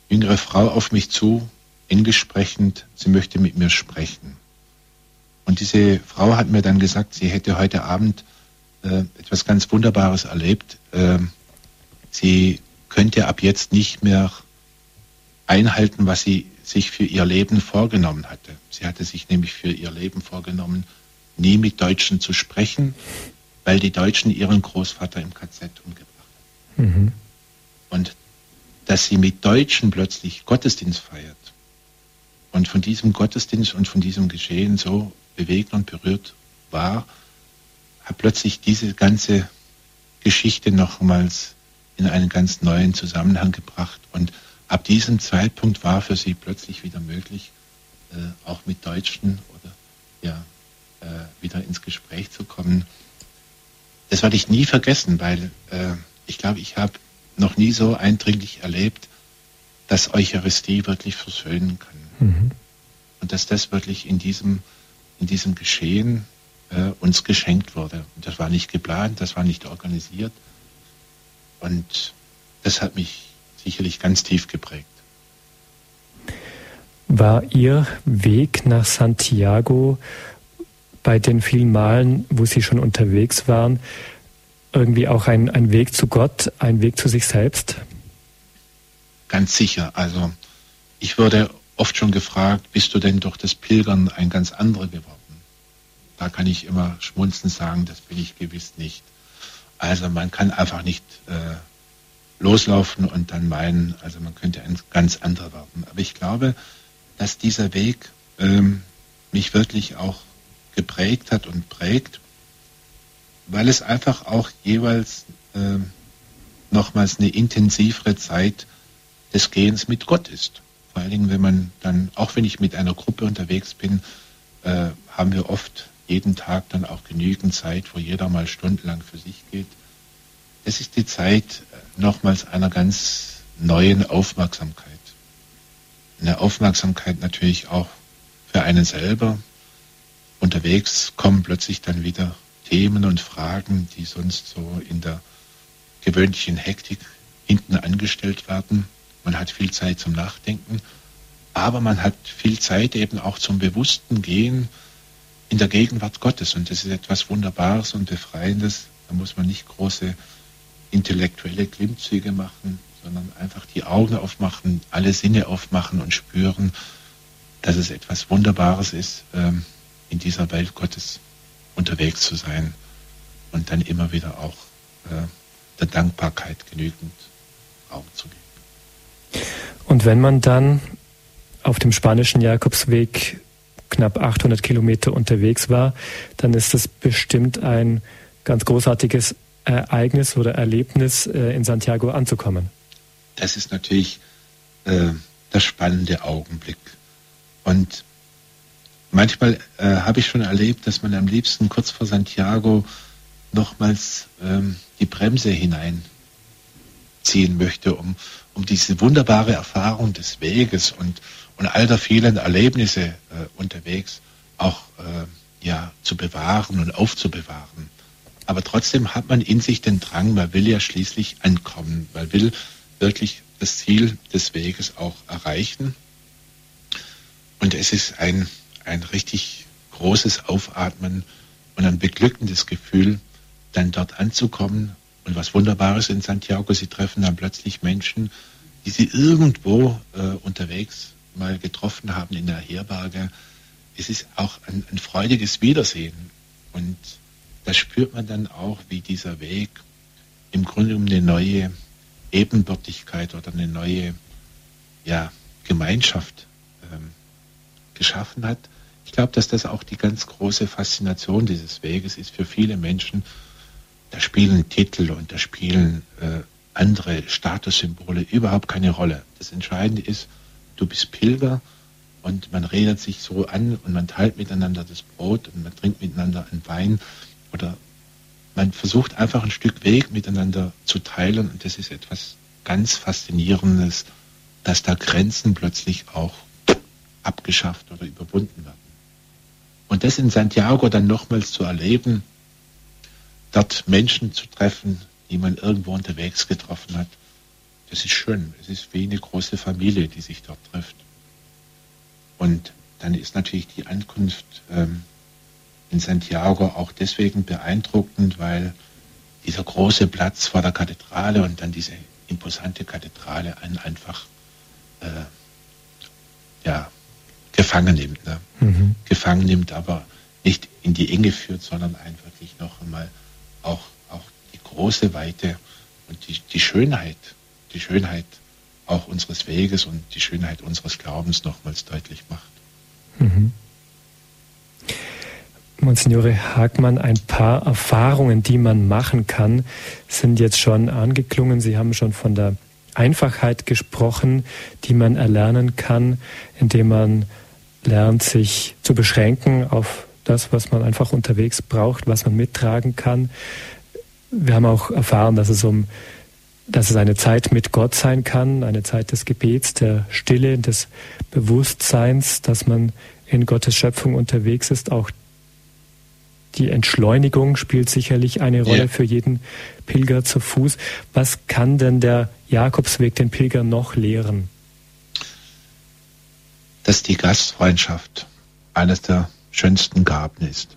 jüngere Frau auf mich zu, engelsprechend, sie möchte mit mir sprechen. Und diese Frau hat mir dann gesagt, sie hätte heute Abend äh, etwas ganz Wunderbares erlebt. Äh, sie könnte ab jetzt nicht mehr einhalten, was sie sich für ihr Leben vorgenommen hatte. Sie hatte sich nämlich für ihr Leben vorgenommen, nie mit Deutschen zu sprechen, weil die Deutschen ihren Großvater im KZ umgebracht haben. Mhm. Und dass sie mit Deutschen plötzlich Gottesdienst feiert und von diesem Gottesdienst und von diesem Geschehen so bewegt und berührt war, hat plötzlich diese ganze Geschichte nochmals in einen ganz neuen Zusammenhang gebracht. Und ab diesem Zeitpunkt war für sie plötzlich wieder möglich, äh, auch mit Deutschen oder ja, äh, wieder ins Gespräch zu kommen. Das werde ich nie vergessen, weil äh, ich glaube, ich habe noch nie so eindringlich erlebt, dass Eucharistie wirklich versöhnen kann. Mhm. Und dass das wirklich in diesem, in diesem Geschehen äh, uns geschenkt wurde. Und das war nicht geplant, das war nicht organisiert. Und das hat mich sicherlich ganz tief geprägt. War Ihr Weg nach Santiago bei den vielen Malen, wo Sie schon unterwegs waren, irgendwie auch ein, ein Weg zu Gott, ein Weg zu sich selbst? Ganz sicher. Also ich wurde oft schon gefragt, bist du denn durch das Pilgern ein ganz anderer geworden? Da kann ich immer schmunzelnd sagen, das bin ich gewiss nicht. Also man kann einfach nicht äh, loslaufen und dann meinen, also man könnte ein ganz anderer werden. Aber ich glaube, dass dieser Weg ähm, mich wirklich auch geprägt hat und prägt, weil es einfach auch jeweils äh, nochmals eine intensivere Zeit des Gehens mit Gott ist. Vor allen Dingen, wenn man dann, auch wenn ich mit einer Gruppe unterwegs bin, äh, haben wir oft jeden Tag dann auch genügend Zeit, wo jeder mal stundenlang für sich geht. Es ist die Zeit äh, nochmals einer ganz neuen Aufmerksamkeit. Eine Aufmerksamkeit natürlich auch für einen selber, unterwegs kommen plötzlich dann wieder Themen und Fragen, die sonst so in der gewöhnlichen Hektik hinten angestellt werden. Man hat viel Zeit zum Nachdenken, aber man hat viel Zeit eben auch zum bewussten Gehen in der Gegenwart Gottes. Und das ist etwas Wunderbares und Befreiendes. Da muss man nicht große intellektuelle Klimmzüge machen, sondern einfach die Augen aufmachen, alle Sinne aufmachen und spüren, dass es etwas Wunderbares ist, ähm, in dieser Welt Gottes unterwegs zu sein und dann immer wieder auch äh, der Dankbarkeit genügend Raum zu geben. Und wenn man dann auf dem spanischen Jakobsweg knapp 800 Kilometer unterwegs war, dann ist das bestimmt ein ganz großartiges Ereignis oder Erlebnis, äh, in Santiago anzukommen. Das ist natürlich äh, der spannende Augenblick. Und manchmal äh, habe ich schon erlebt, dass man am liebsten kurz vor Santiago nochmals ähm, die Bremse hineinziehen möchte, um, um diese wunderbare Erfahrung des Weges und, und all der vielen Erlebnisse äh, unterwegs auch äh, ja, zu bewahren und aufzubewahren. Aber trotzdem hat man in sich den Drang, man will ja schließlich ankommen, man will wirklich das Ziel des Weges auch erreichen. Und es ist ein ein richtig großes Aufatmen und ein beglückendes Gefühl, dann dort anzukommen. Und was Wunderbares in Santiago, sie treffen dann plötzlich Menschen, die sie irgendwo äh, unterwegs mal getroffen haben in der Herberge. Es ist auch ein, ein freudiges Wiedersehen. Und da spürt man dann auch, wie dieser Weg im Grunde um eine neue Ebenbürtigkeit oder eine neue ja, Gemeinschaft ähm, geschaffen hat. Ich glaube, dass das auch die ganz große Faszination dieses Weges ist für viele Menschen. Da spielen Titel und da spielen äh, andere Statussymbole überhaupt keine Rolle. Das Entscheidende ist, du bist Pilger und man redet sich so an und man teilt miteinander das Brot und man trinkt miteinander einen Wein oder man versucht einfach ein Stück Weg miteinander zu teilen und das ist etwas ganz Faszinierendes, dass da Grenzen plötzlich auch abgeschafft oder überwunden werden. Und das in Santiago dann nochmals zu erleben, dort Menschen zu treffen, die man irgendwo unterwegs getroffen hat, das ist schön. Es ist wie eine große Familie, die sich dort trifft. Und dann ist natürlich die Ankunft ähm, in Santiago auch deswegen beeindruckend, weil dieser große Platz vor der Kathedrale und dann diese imposante Kathedrale einen einfach äh, ja, gefangen nimmt. Ne? Mhm. Gefangen nimmt, aber nicht in die Enge führt, sondern einen wirklich noch einmal auch, auch die große Weite und die, die Schönheit, die Schönheit auch unseres Weges und die Schönheit unseres Glaubens nochmals deutlich macht. Mhm. Monsignore Hagmann, ein paar Erfahrungen, die man machen kann, sind jetzt schon angeklungen. Sie haben schon von der Einfachheit gesprochen, die man erlernen kann, indem man lernt, sich zu beschränken auf das, was man einfach unterwegs braucht, was man mittragen kann. Wir haben auch erfahren, dass es um dass es eine Zeit mit Gott sein kann, eine Zeit des Gebets, der Stille, des Bewusstseins, dass man in Gottes Schöpfung unterwegs ist. Auch die Entschleunigung spielt sicherlich eine Rolle ja. für jeden Pilger zu Fuß. Was kann denn der Jakobsweg den Pilger noch lehren? Dass die Gastfreundschaft eines der schönsten Gaben ist.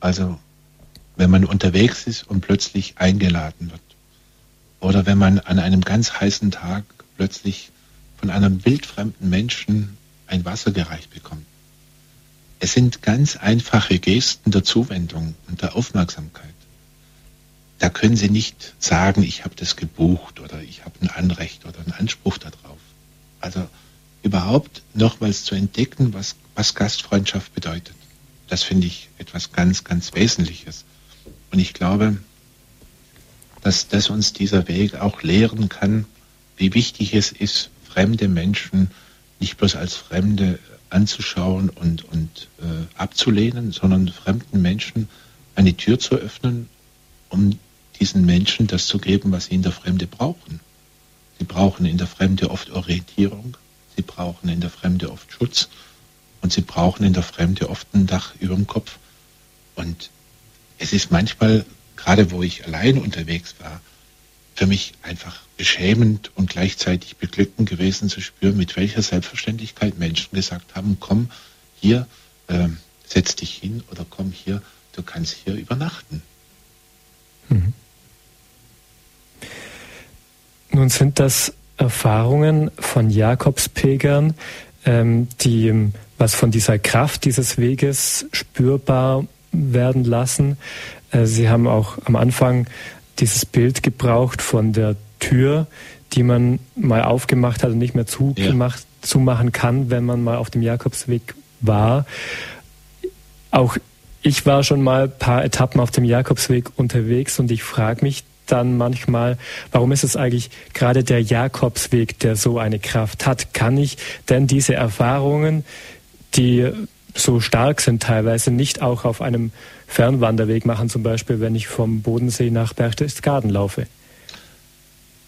Also wenn man unterwegs ist und plötzlich eingeladen wird. Oder wenn man an einem ganz heißen Tag plötzlich von einem wildfremden Menschen ein Wasser gereicht bekommt. Es sind ganz einfache Gesten der Zuwendung und der Aufmerksamkeit. Da können Sie nicht sagen, ich habe das gebucht oder ich habe ein Anrecht oder einen Anspruch darauf. Also überhaupt nochmals zu entdecken, was, was Gastfreundschaft bedeutet. Das finde ich etwas ganz, ganz Wesentliches. Und ich glaube, dass, dass uns dieser Weg auch lehren kann, wie wichtig es ist, fremde Menschen nicht bloß als Fremde anzuschauen und, und äh, abzulehnen, sondern fremden Menschen eine Tür zu öffnen, um diesen Menschen das zu geben, was sie in der Fremde brauchen. Sie brauchen in der Fremde oft Orientierung, sie brauchen in der Fremde oft Schutz und sie brauchen in der Fremde oft ein Dach über dem Kopf. Und es ist manchmal, gerade wo ich allein unterwegs war, für mich einfach beschämend und gleichzeitig beglückend gewesen zu spüren, mit welcher Selbstverständlichkeit Menschen gesagt haben, komm hier, äh, setz dich hin oder komm hier, du kannst hier übernachten. Mhm. Nun sind das Erfahrungen von Jakobspilgern, ähm, die ähm, was von dieser Kraft dieses Weges spürbar werden lassen. Äh, Sie haben auch am Anfang dieses Bild gebraucht von der Tür, die man mal aufgemacht hat und nicht mehr zugemacht, ja. zumachen kann, wenn man mal auf dem Jakobsweg war. Auch ich war schon mal ein paar Etappen auf dem Jakobsweg unterwegs und ich frage mich dann manchmal, warum ist es eigentlich gerade der Jakobsweg, der so eine Kraft hat? Kann ich denn diese Erfahrungen, die so stark sind teilweise, nicht auch auf einem Fernwanderweg machen, zum Beispiel wenn ich vom Bodensee nach Berchtesgaden laufe?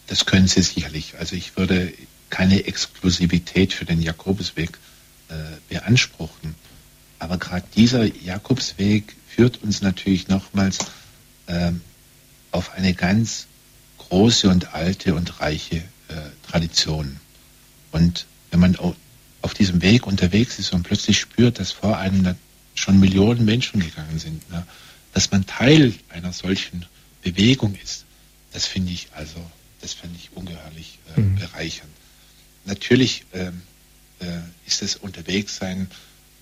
Das können Sie sicherlich. Also ich würde keine Exklusivität für den Jakobsweg äh, beanspruchen. Aber gerade dieser Jakobsweg führt uns natürlich nochmals äh, auf eine ganz große und alte und reiche äh, Tradition. Und wenn man auf diesem Weg unterwegs ist und plötzlich spürt, dass vor einem schon Millionen Menschen gegangen sind, ne? dass man Teil einer solchen Bewegung ist, das finde ich also, das finde ich ungeheuerlich äh, mhm. bereichernd. Natürlich ähm, äh, ist es Unterwegssein,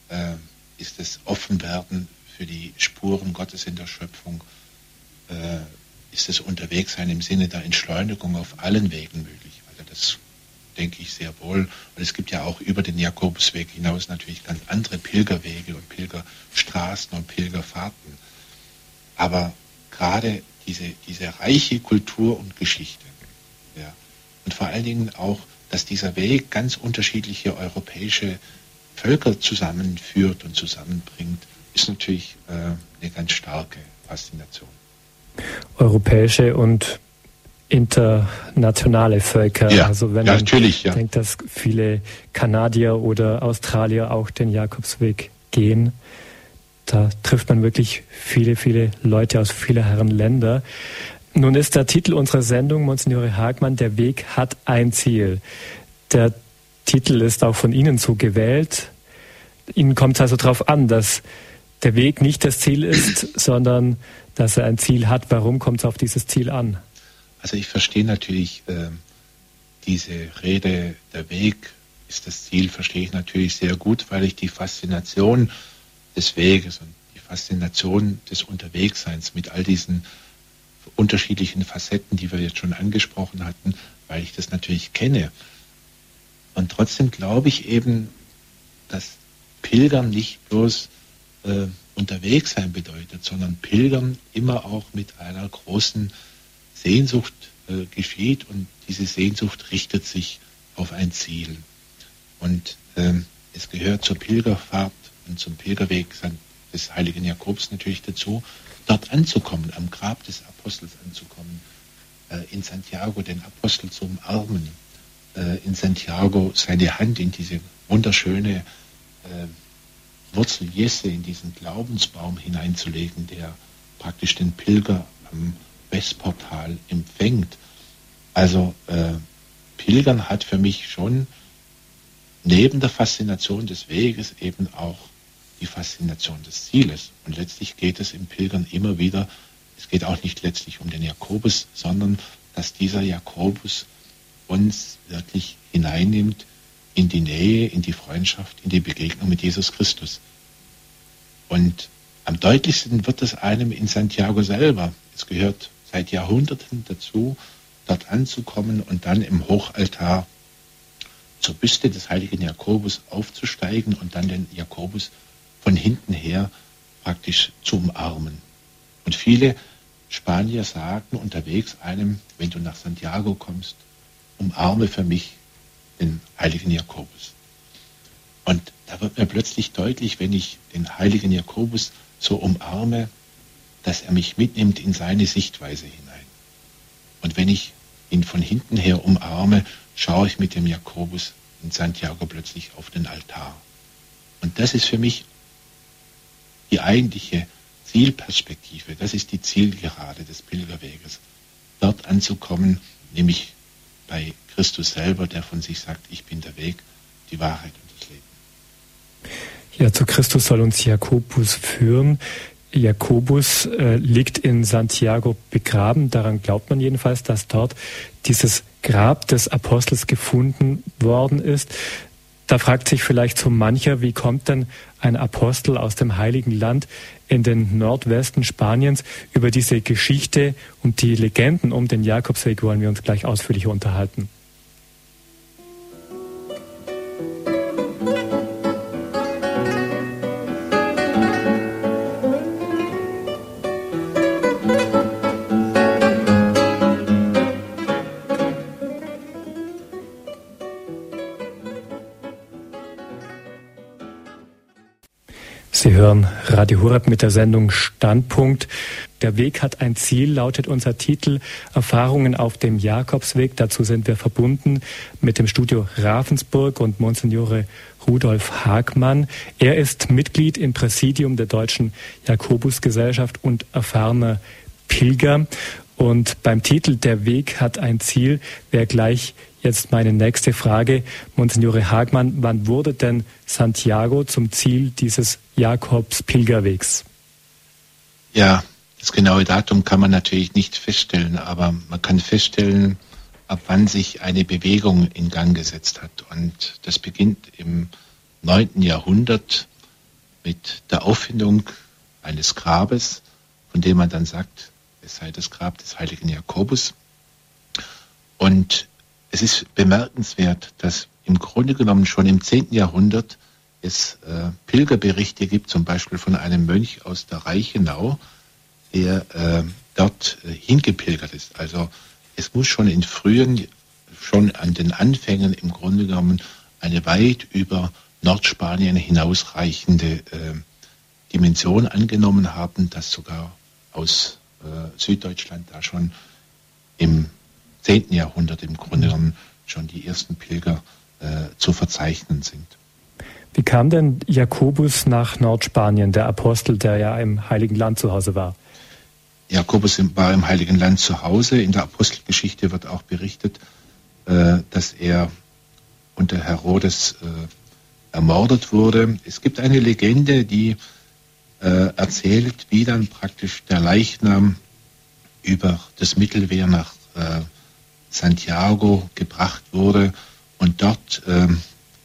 äh, ist es Offenwerden für die Spuren Gottes in der Schöpfung, äh, ist es Unterwegssein im Sinne der Entschleunigung auf allen Wegen möglich. Also das denke ich sehr wohl. Und es gibt ja auch über den Jakobusweg hinaus natürlich ganz andere Pilgerwege und Pilgerstraßen und Pilgerfahrten. Aber gerade diese, diese reiche Kultur und Geschichte, ja, und vor allen Dingen auch, dass dieser Weg ganz unterschiedliche europäische Völker zusammenführt und zusammenbringt, ist natürlich äh, eine ganz starke Faszination. Europäische und internationale Völker. Ja, also wenn ja, man natürlich, ja. denkt, dass viele Kanadier oder Australier auch den Jakobsweg gehen, da trifft man wirklich viele, viele Leute aus vielerlei Länder. Nun ist der Titel unserer Sendung, Monsignore Hagmann, Der Weg hat ein Ziel. Der Titel ist auch von Ihnen so gewählt. Ihnen kommt es also darauf an, dass der Weg nicht das Ziel ist, sondern dass er ein Ziel hat. Warum kommt es auf dieses Ziel an? Also ich verstehe natürlich äh, diese Rede, der Weg ist das Ziel, verstehe ich natürlich sehr gut, weil ich die Faszination des Weges und die Faszination des Unterwegsseins mit all diesen unterschiedlichen Facetten, die wir jetzt schon angesprochen hatten, weil ich das natürlich kenne. Und trotzdem glaube ich eben, dass Pilgern nicht bloß äh, unterwegs sein bedeutet, sondern Pilgern immer auch mit einer großen Sehnsucht äh, geschieht und diese Sehnsucht richtet sich auf ein Ziel. Und ähm, es gehört zur Pilgerfahrt und zum Pilgerweg des heiligen Jakobs natürlich dazu, dort anzukommen, am Grab des Apostels anzukommen, äh, in Santiago den Apostel zu umarmen, äh, in Santiago seine Hand in diese wunderschöne äh, Wurzel Jesse, in diesen Glaubensbaum hineinzulegen, der praktisch den Pilger am Westportal empfängt. Also äh, Pilgern hat für mich schon neben der Faszination des Weges eben auch die Faszination des Zieles. Und letztlich geht es im Pilgern immer wieder, es geht auch nicht letztlich um den Jakobus, sondern dass dieser Jakobus uns wirklich hineinnimmt in die Nähe, in die Freundschaft, in die Begegnung mit Jesus Christus. Und am deutlichsten wird es einem in Santiago selber. Es gehört seit Jahrhunderten dazu, dort anzukommen und dann im Hochaltar zur Büste des heiligen Jakobus aufzusteigen und dann den Jakobus von hinten her praktisch zu umarmen. Und viele Spanier sagen unterwegs einem, wenn du nach Santiago kommst, umarme für mich den heiligen Jakobus. Und da wird mir plötzlich deutlich, wenn ich den heiligen Jakobus so umarme, dass er mich mitnimmt in seine Sichtweise hinein. Und wenn ich ihn von hinten her umarme, schaue ich mit dem Jakobus in Santiago plötzlich auf den Altar. Und das ist für mich die eigentliche Zielperspektive, das ist die Zielgerade des Pilgerweges, dort anzukommen, nämlich bei Christus selber, der von sich sagt, ich bin der Weg, die Wahrheit und das Leben. Ja, zu Christus soll uns Jakobus führen. Jakobus äh, liegt in Santiago begraben. Daran glaubt man jedenfalls, dass dort dieses Grab des Apostels gefunden worden ist. Da fragt sich vielleicht so mancher, wie kommt denn ein Apostel aus dem Heiligen Land in den Nordwesten Spaniens? Über diese Geschichte und die Legenden um den Jakobsweg wollen wir uns gleich ausführlich unterhalten. Radio Hurab mit der Sendung Standpunkt. Der Weg hat ein Ziel, lautet unser Titel. Erfahrungen auf dem Jakobsweg. Dazu sind wir verbunden mit dem Studio Ravensburg und Monsignore Rudolf Hagmann. Er ist Mitglied im Präsidium der Deutschen Jakobusgesellschaft und erfahrener Pilger. Und beim Titel Der Weg hat ein Ziel wäre gleich Jetzt meine nächste Frage, Monsignore Hagmann, wann wurde denn Santiago zum Ziel dieses Jakobs-Pilgerwegs? Ja, das genaue Datum kann man natürlich nicht feststellen, aber man kann feststellen, ab wann sich eine Bewegung in Gang gesetzt hat. Und das beginnt im 9. Jahrhundert mit der Auffindung eines Grabes, von dem man dann sagt, es sei das Grab des heiligen Jakobus. Und es ist bemerkenswert, dass im Grunde genommen schon im 10. Jahrhundert es äh, Pilgerberichte gibt, zum Beispiel von einem Mönch aus der Reichenau, der äh, dort äh, hingepilgert ist. Also es muss schon in frühen, schon an den Anfängen im Grunde genommen eine weit über Nordspanien hinausreichende äh, Dimension angenommen haben, dass sogar aus äh, Süddeutschland da schon im 10. Jahrhundert im Grunde genommen schon die ersten Pilger äh, zu verzeichnen sind. Wie kam denn Jakobus nach Nordspanien, der Apostel, der ja im Heiligen Land zu Hause war? Jakobus war im Heiligen Land zu Hause. In der Apostelgeschichte wird auch berichtet, äh, dass er unter Herodes äh, ermordet wurde. Es gibt eine Legende, die äh, erzählt, wie dann praktisch der Leichnam über das Mittelmeer nach äh, Santiago gebracht wurde und dort ähm,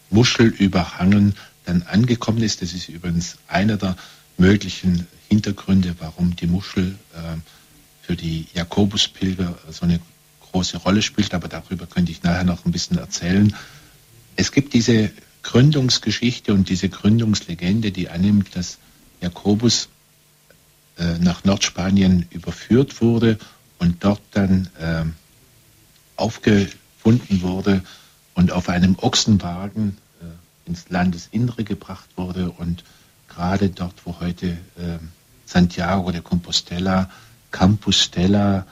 muschelüberhangen dann angekommen ist. Das ist übrigens einer der möglichen Hintergründe, warum die Muschel äh, für die Jakobuspilger so eine große Rolle spielt, aber darüber könnte ich nachher noch ein bisschen erzählen. Es gibt diese Gründungsgeschichte und diese Gründungslegende, die annimmt, dass Jakobus äh, nach Nordspanien überführt wurde und dort dann äh, aufgefunden wurde und auf einem Ochsenwagen äh, ins Landesinnere gebracht wurde und gerade dort, wo heute äh, Santiago de Compostela, Campustella,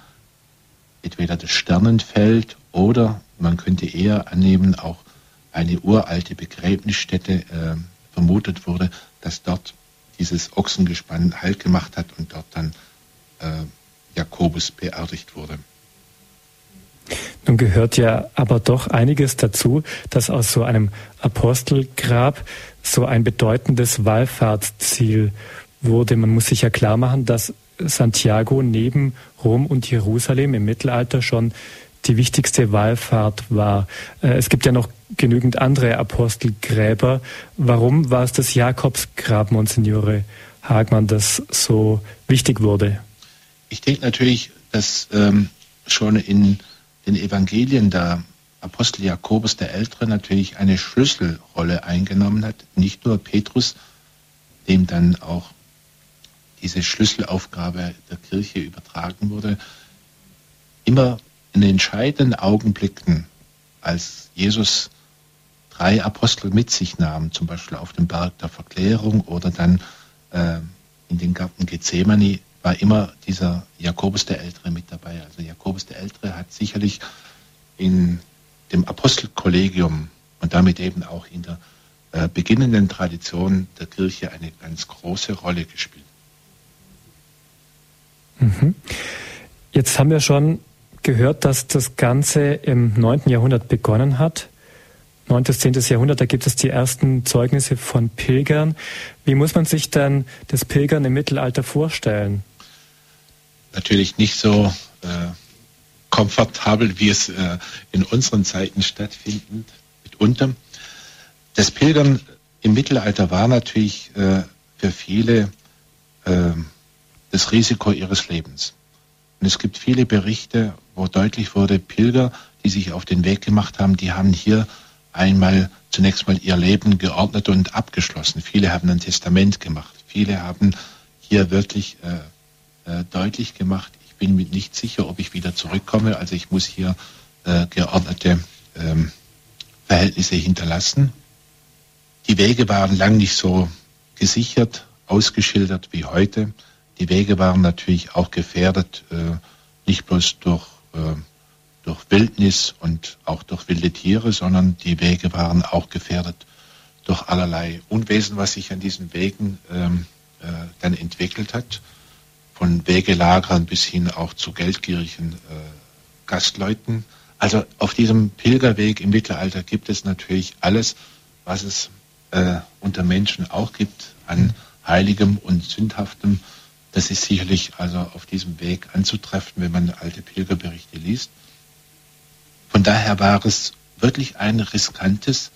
entweder das Sternenfeld oder man könnte eher annehmen, auch eine uralte Begräbnisstätte äh, vermutet wurde, dass dort dieses Ochsengespann Halt gemacht hat und dort dann äh, Jakobus beerdigt wurde. Nun gehört ja aber doch einiges dazu, dass aus so einem Apostelgrab so ein bedeutendes Wallfahrtsziel wurde. Man muss sich ja klar machen, dass Santiago neben Rom und Jerusalem im Mittelalter schon die wichtigste Wallfahrt war. Äh, es gibt ja noch genügend andere Apostelgräber. Warum war es das Jakobsgrab, Monsignore Hagmann, das so wichtig wurde? Ich denke natürlich, dass ähm, schon in den Evangelien der Apostel Jakobus der Ältere natürlich eine Schlüsselrolle eingenommen hat. Nicht nur Petrus, dem dann auch diese Schlüsselaufgabe der Kirche übertragen wurde. Immer in entscheidenden Augenblicken, als Jesus drei Apostel mit sich nahm, zum Beispiel auf dem Berg der Verklärung oder dann äh, in den Garten Gethsemane, war immer dieser Jakobus der Ältere mit dabei. Also Jakobus der Ältere hat sicherlich in dem Apostelkollegium und damit eben auch in der äh, beginnenden Tradition der Kirche eine ganz große Rolle gespielt. Mhm. Jetzt haben wir schon gehört, dass das Ganze im 9. Jahrhundert begonnen hat. 9. bis 10. Jahrhundert, da gibt es die ersten Zeugnisse von Pilgern. Wie muss man sich dann das Pilgern im Mittelalter vorstellen? Natürlich nicht so äh, komfortabel, wie es äh, in unseren Zeiten stattfindet, mitunter. Das Pilgern im Mittelalter war natürlich äh, für viele äh, das Risiko ihres Lebens. Und es gibt viele Berichte, wo deutlich wurde, Pilger, die sich auf den Weg gemacht haben, die haben hier einmal zunächst mal ihr Leben geordnet und abgeschlossen. Viele haben ein Testament gemacht. Viele haben hier wirklich äh, äh, deutlich gemacht, ich bin mir nicht sicher, ob ich wieder zurückkomme. Also ich muss hier äh, geordnete ähm, Verhältnisse hinterlassen. Die Wege waren lang nicht so gesichert, ausgeschildert wie heute. Die Wege waren natürlich auch gefährdet, äh, nicht bloß durch, äh, durch Wildnis und auch durch wilde Tiere, sondern die Wege waren auch gefährdet durch allerlei Unwesen, was sich an diesen Wegen ähm, äh, dann entwickelt hat. Von Wegelagerern bis hin auch zu geldgierigen Gastleuten. Also auf diesem Pilgerweg im Mittelalter gibt es natürlich alles, was es äh, unter Menschen auch gibt an Heiligem und Sündhaftem. Das ist sicherlich also auf diesem Weg anzutreffen, wenn man alte Pilgerberichte liest. Von daher war es wirklich ein riskantes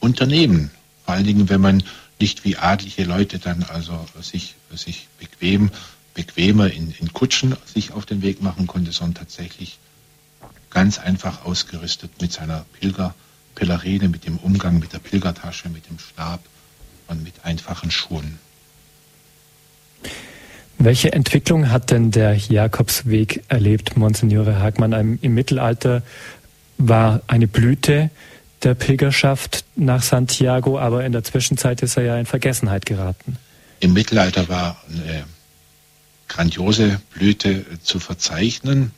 Unternehmen. Vor allen Dingen, wenn man nicht wie adlige Leute dann also sich, sich bequem, bequemer in, in Kutschen sich auf den Weg machen konnte, sondern tatsächlich ganz einfach ausgerüstet mit seiner Pilgerpillerine, mit dem Umgang mit der Pilgertasche, mit dem Stab und mit einfachen Schuhen. Welche Entwicklung hat denn der Jakobsweg erlebt, Monsignore Hagmann? Im Mittelalter war eine Blüte der Pilgerschaft nach Santiago, aber in der Zwischenzeit ist er ja in Vergessenheit geraten. Im Mittelalter war eine grandiose Blüte zu verzeichnen.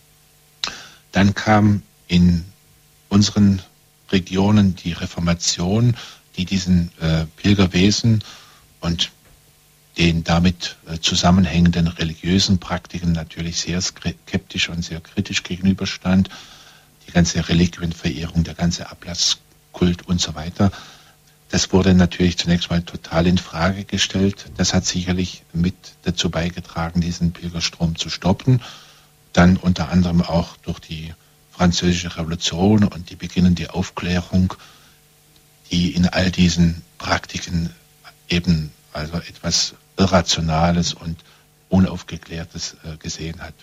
Dann kam in unseren Regionen die Reformation, die diesen äh, Pilgerwesen und den damit äh, zusammenhängenden religiösen Praktiken natürlich sehr skeptisch und sehr kritisch gegenüberstand. Die ganze Reliquienverehrung, der ganze Ablasskult und so weiter. Das wurde natürlich zunächst mal total in Frage gestellt. Das hat sicherlich mit dazu beigetragen, diesen Pilgerstrom zu stoppen. Dann unter anderem auch durch die französische Revolution und die beginnende Aufklärung, die in all diesen Praktiken eben also etwas Irrationales und Unaufgeklärtes äh, gesehen hat.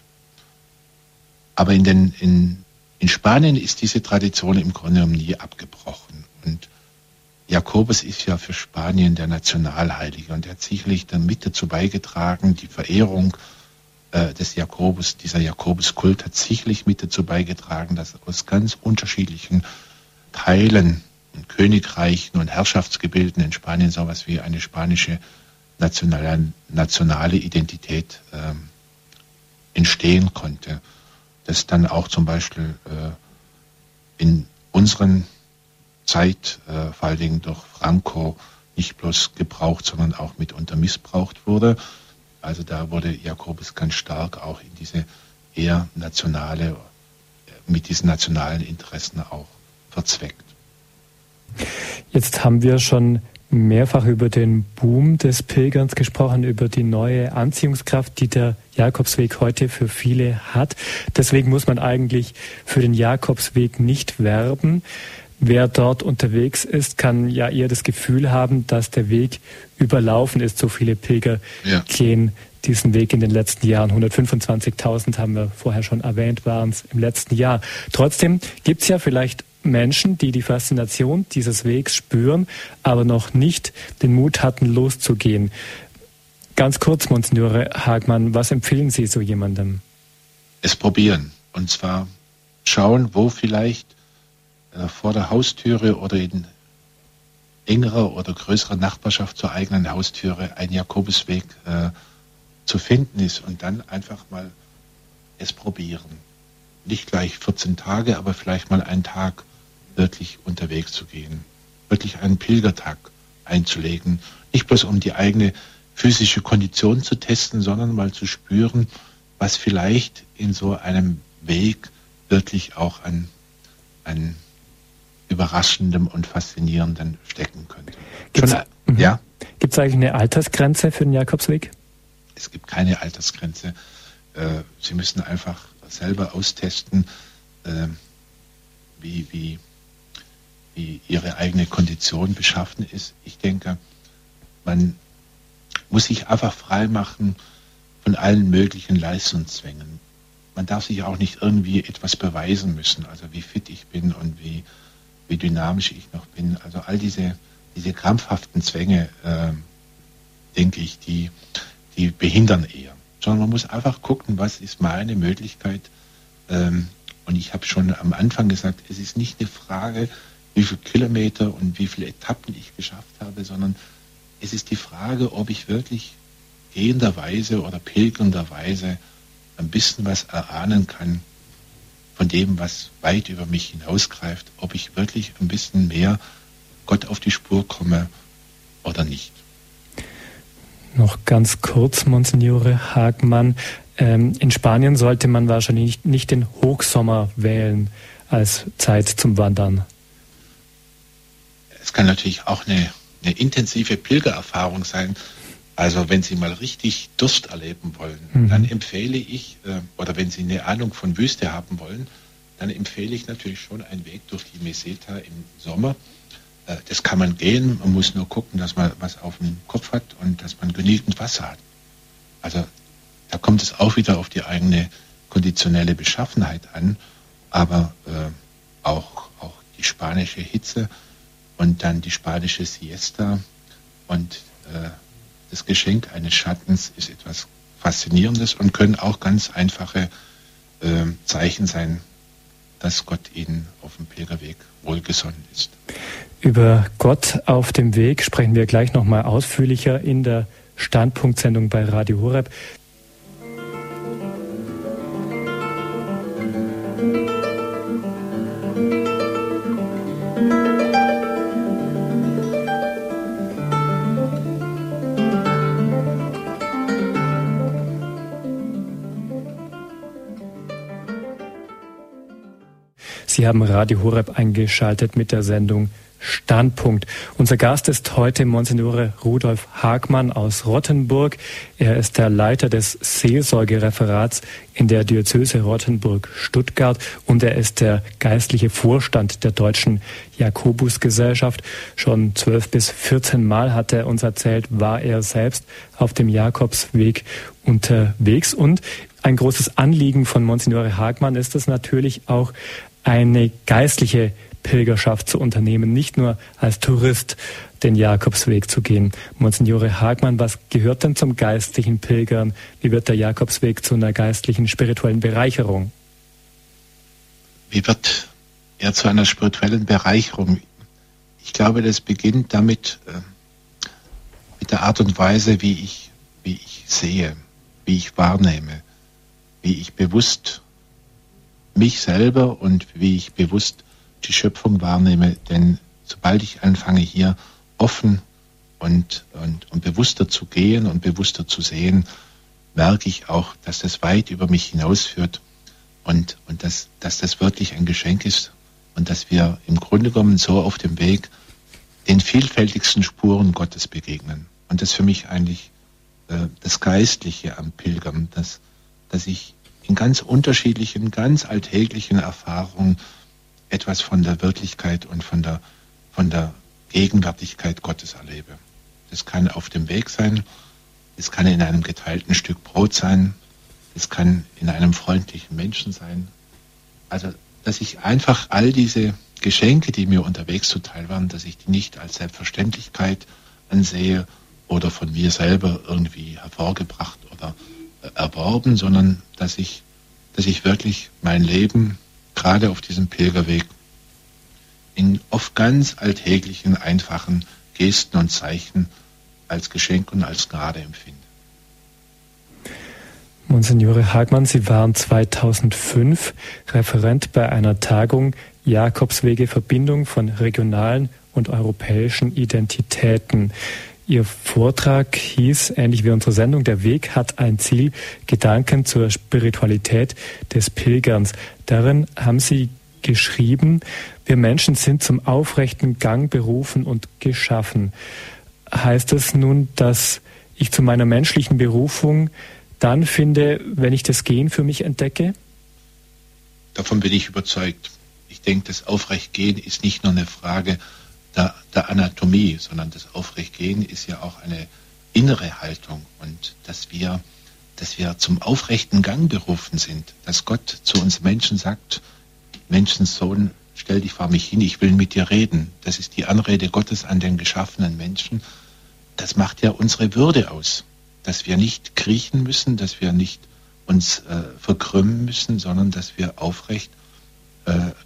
Aber in, den, in, in Spanien ist diese Tradition im Grunde genommen nie abgebrochen. Und Jakobus ist ja für Spanien der Nationalheilige und er hat sicherlich dann mit dazu beigetragen, die Verehrung äh, des Jakobus, dieser Jakobuskult hat sicherlich mit dazu beigetragen, dass aus ganz unterschiedlichen Teilen und Königreichen und Herrschaftsgebilden in Spanien sowas wie eine spanische nationale, nationale Identität äh, entstehen konnte. Das dann auch zum Beispiel äh, in unseren Zeit, äh, vor allen Dingen durch Franco, nicht bloß gebraucht, sondern auch mitunter missbraucht wurde. Also da wurde Jakobus ganz stark auch in diese eher nationale, mit diesen nationalen Interessen auch verzweckt. Jetzt haben wir schon mehrfach über den Boom des Pilgerns gesprochen, über die neue Anziehungskraft, die der Jakobsweg heute für viele hat. Deswegen muss man eigentlich für den Jakobsweg nicht werben. Wer dort unterwegs ist, kann ja eher das Gefühl haben, dass der Weg überlaufen ist. So viele Pilger ja. gehen diesen Weg in den letzten Jahren. 125.000 haben wir vorher schon erwähnt, waren es im letzten Jahr. Trotzdem gibt es ja vielleicht Menschen, die die Faszination dieses Wegs spüren, aber noch nicht den Mut hatten, loszugehen. Ganz kurz, Monsignore Hagmann, was empfehlen Sie so jemandem? Es probieren. Und zwar schauen, wo vielleicht vor der Haustüre oder in engerer oder größerer Nachbarschaft zur eigenen Haustüre ein Jakobusweg äh, zu finden ist und dann einfach mal es probieren. Nicht gleich 14 Tage, aber vielleicht mal einen Tag wirklich unterwegs zu gehen, wirklich einen Pilgertag einzulegen, nicht bloß um die eigene physische Kondition zu testen, sondern mal zu spüren, was vielleicht in so einem Weg wirklich auch an, an Überraschendem und Faszinierendem stecken könnte. Gibt's, Schon, mhm. ja? Gibt es eigentlich eine Altersgrenze für den Jakobsweg? Es gibt keine Altersgrenze. Äh, Sie müssen einfach selber austesten, äh, wie, wie wie ihre eigene Kondition beschaffen ist. Ich denke, man muss sich einfach frei machen von allen möglichen Leistungszwängen. Man darf sich auch nicht irgendwie etwas beweisen müssen, also wie fit ich bin und wie, wie dynamisch ich noch bin. Also all diese, diese krampfhaften Zwänge, äh, denke ich, die, die behindern eher. Sondern man muss einfach gucken, was ist meine Möglichkeit. Ähm, und ich habe schon am Anfang gesagt, es ist nicht eine Frage, wie viele Kilometer und wie viele Etappen ich geschafft habe, sondern es ist die Frage, ob ich wirklich gehenderweise oder pilgernderweise ein bisschen was erahnen kann von dem, was weit über mich hinausgreift, ob ich wirklich ein bisschen mehr Gott auf die Spur komme oder nicht. Noch ganz kurz, Monsignore Hagmann. Ähm, in Spanien sollte man wahrscheinlich nicht, nicht den Hochsommer wählen als Zeit zum Wandern. Es kann natürlich auch eine, eine intensive Pilgererfahrung sein. Also wenn Sie mal richtig Durst erleben wollen, mhm. dann empfehle ich, äh, oder wenn Sie eine Ahnung von Wüste haben wollen, dann empfehle ich natürlich schon einen Weg durch die Meseta im Sommer. Äh, das kann man gehen, man muss nur gucken, dass man was auf dem Kopf hat und dass man genügend Wasser hat. Also da kommt es auch wieder auf die eigene konditionelle Beschaffenheit an, aber äh, auch, auch die spanische Hitze und dann die spanische Siesta und äh, das Geschenk eines Schattens ist etwas Faszinierendes und können auch ganz einfache äh, Zeichen sein, dass Gott ihnen auf dem Pilgerweg wohlgesonnen ist. Über Gott auf dem Weg sprechen wir gleich nochmal ausführlicher in der Standpunktsendung bei Radio Horeb. Sie haben Radio Horeb eingeschaltet mit der Sendung Standpunkt. Unser Gast ist heute Monsignore Rudolf Hagmann aus Rottenburg. Er ist der Leiter des Seelsorgereferats in der Diözese Rottenburg-Stuttgart und er ist der geistliche Vorstand der Deutschen Jakobusgesellschaft. Schon zwölf bis vierzehn Mal hat er uns erzählt, war er selbst auf dem Jakobsweg unterwegs und ein großes Anliegen von Monsignore Hagmann ist es natürlich auch, eine geistliche Pilgerschaft zu unternehmen, nicht nur als Tourist den Jakobsweg zu gehen. Monsignore Hagmann, was gehört denn zum geistlichen Pilgern? Wie wird der Jakobsweg zu einer geistlichen, spirituellen Bereicherung? Wie wird er zu einer spirituellen Bereicherung? Ich glaube, das beginnt damit, äh, mit der Art und Weise, wie ich, wie ich sehe, wie ich wahrnehme, wie ich bewusst mich selber und wie ich bewusst die Schöpfung wahrnehme. Denn sobald ich anfange, hier offen und, und, und bewusster zu gehen und bewusster zu sehen, merke ich auch, dass das weit über mich hinausführt und, und dass, dass das wirklich ein Geschenk ist und dass wir im Grunde genommen so auf dem Weg den vielfältigsten Spuren Gottes begegnen. Und das ist für mich eigentlich äh, das Geistliche am Pilgern, dass, dass ich in ganz unterschiedlichen, ganz alltäglichen Erfahrungen etwas von der Wirklichkeit und von der, von der Gegenwärtigkeit Gottes erlebe. Das kann auf dem Weg sein, es kann in einem geteilten Stück Brot sein, es kann in einem freundlichen Menschen sein. Also, dass ich einfach all diese Geschenke, die mir unterwegs zuteil waren, dass ich die nicht als Selbstverständlichkeit ansehe oder von mir selber irgendwie hervorgebracht oder erworben, sondern dass ich, dass ich wirklich mein Leben gerade auf diesem Pilgerweg in oft ganz alltäglichen, einfachen Gesten und Zeichen als Geschenk und als Gnade empfinde. Monsignore Hagmann, Sie waren 2005 Referent bei einer Tagung Jakobswege Verbindung von regionalen und europäischen Identitäten. Ihr Vortrag hieß, ähnlich wie unsere Sendung, der Weg hat ein Ziel, Gedanken zur Spiritualität des Pilgerns. Darin haben Sie geschrieben, wir Menschen sind zum aufrechten Gang berufen und geschaffen. Heißt das nun, dass ich zu meiner menschlichen Berufung dann finde, wenn ich das Gehen für mich entdecke? Davon bin ich überzeugt. Ich denke, das Aufrechtgehen ist nicht nur eine Frage der, der Anatomie, sondern das Aufrechtgehen ist ja auch eine innere Haltung und dass wir, dass wir zum aufrechten Gang berufen sind, dass Gott zu uns Menschen sagt, Menschensohn, stell dich vor mich hin, ich will mit dir reden. Das ist die Anrede Gottes an den geschaffenen Menschen. Das macht ja unsere Würde aus, dass wir nicht kriechen müssen, dass wir nicht uns äh, verkrümmen müssen, sondern dass wir aufrecht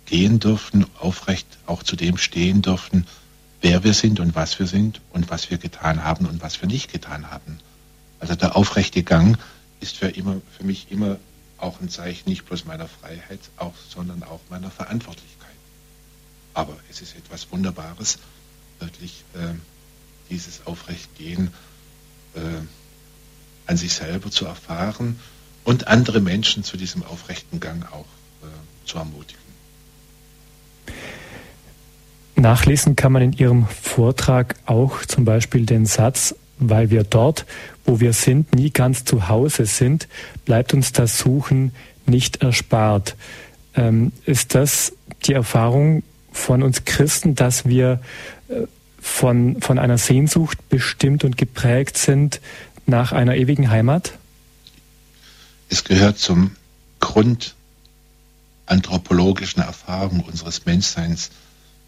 gehen dürfen, aufrecht auch zu dem stehen dürfen, wer wir sind und was wir sind und was wir getan haben und was wir nicht getan haben. Also der aufrechte Gang ist für, immer, für mich immer auch ein Zeichen nicht bloß meiner Freiheit, auch, sondern auch meiner Verantwortlichkeit. Aber es ist etwas Wunderbares, wirklich äh, dieses Aufrechtgehen äh, an sich selber zu erfahren und andere Menschen zu diesem aufrechten Gang auch äh, zu ermutigen. Nachlesen kann man in Ihrem Vortrag auch zum Beispiel den Satz, weil wir dort, wo wir sind, nie ganz zu Hause sind, bleibt uns das Suchen nicht erspart. Ähm, ist das die Erfahrung von uns Christen, dass wir äh, von, von einer Sehnsucht bestimmt und geprägt sind nach einer ewigen Heimat? Es gehört zum grundanthropologischen Erfahrung unseres Menschseins,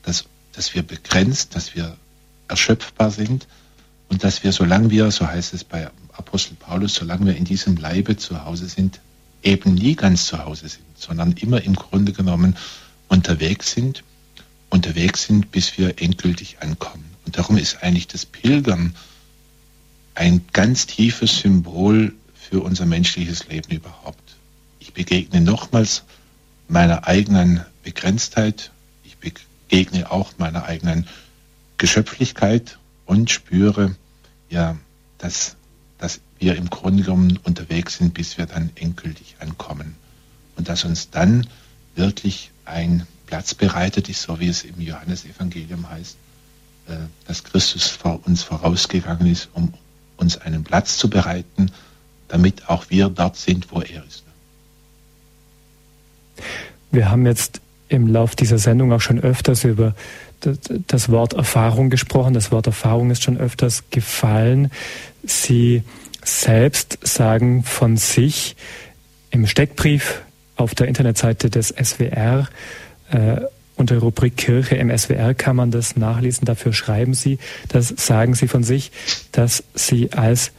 dass dass wir begrenzt, dass wir erschöpfbar sind und dass wir, solange wir, so heißt es bei Apostel Paulus, solange wir in diesem Leibe zu Hause sind, eben nie ganz zu Hause sind, sondern immer im Grunde genommen unterwegs sind, unterwegs sind, bis wir endgültig ankommen. Und darum ist eigentlich das Pilgern ein ganz tiefes Symbol für unser menschliches Leben überhaupt. Ich begegne nochmals meiner eigenen Begrenztheit, ich begegne auch meiner eigenen Geschöpflichkeit und spüre, ja, dass, dass wir im Grunde genommen unterwegs sind, bis wir dann endgültig ankommen. Und dass uns dann wirklich ein Platz bereitet ist, so wie es im Johannesevangelium heißt, äh, dass Christus vor uns vorausgegangen ist, um uns einen Platz zu bereiten, damit auch wir dort sind, wo er ist. Wir haben jetzt im Lauf dieser Sendung auch schon öfters über das Wort Erfahrung gesprochen. Das Wort Erfahrung ist schon öfters gefallen. Sie selbst sagen von sich im Steckbrief auf der Internetseite des SWR äh, unter Rubrik Kirche im SWR kann man das nachlesen. Dafür schreiben Sie, das sagen Sie von sich, dass Sie als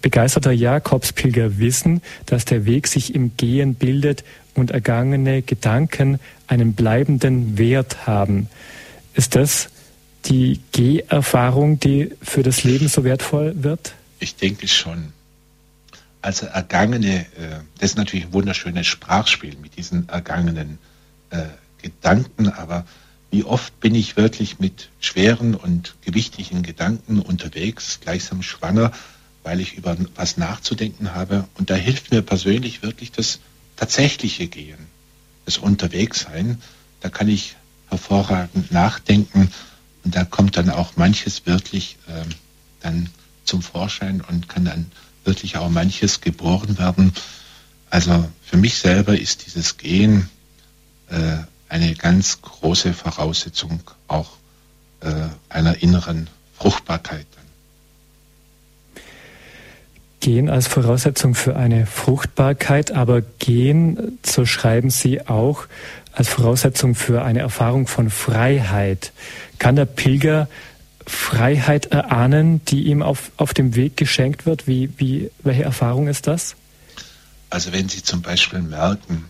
begeisterter Jakobspilger wissen, dass der Weg sich im Gehen bildet und ergangene Gedanken einen bleibenden Wert haben. Ist das die Geherfahrung, die für das Leben so wertvoll wird? Ich denke schon. Also ergangene, äh, das ist natürlich ein wunderschönes Sprachspiel mit diesen ergangenen äh, Gedanken, aber wie oft bin ich wirklich mit schweren und gewichtigen Gedanken unterwegs, gleichsam schwanger, weil ich über was nachzudenken habe. Und da hilft mir persönlich wirklich das tatsächliche Gehen, das Unterwegssein. Da kann ich hervorragend nachdenken und da kommt dann auch manches wirklich äh, dann zum Vorschein und kann dann wirklich auch manches geboren werden. Also für mich selber ist dieses Gehen äh, eine ganz große Voraussetzung auch äh, einer inneren Fruchtbarkeit. Gehen als Voraussetzung für eine Fruchtbarkeit, aber Gehen, so schreiben Sie auch, als Voraussetzung für eine Erfahrung von Freiheit. Kann der Pilger Freiheit erahnen, die ihm auf, auf dem Weg geschenkt wird? Wie, wie, welche Erfahrung ist das? Also wenn Sie zum Beispiel merken,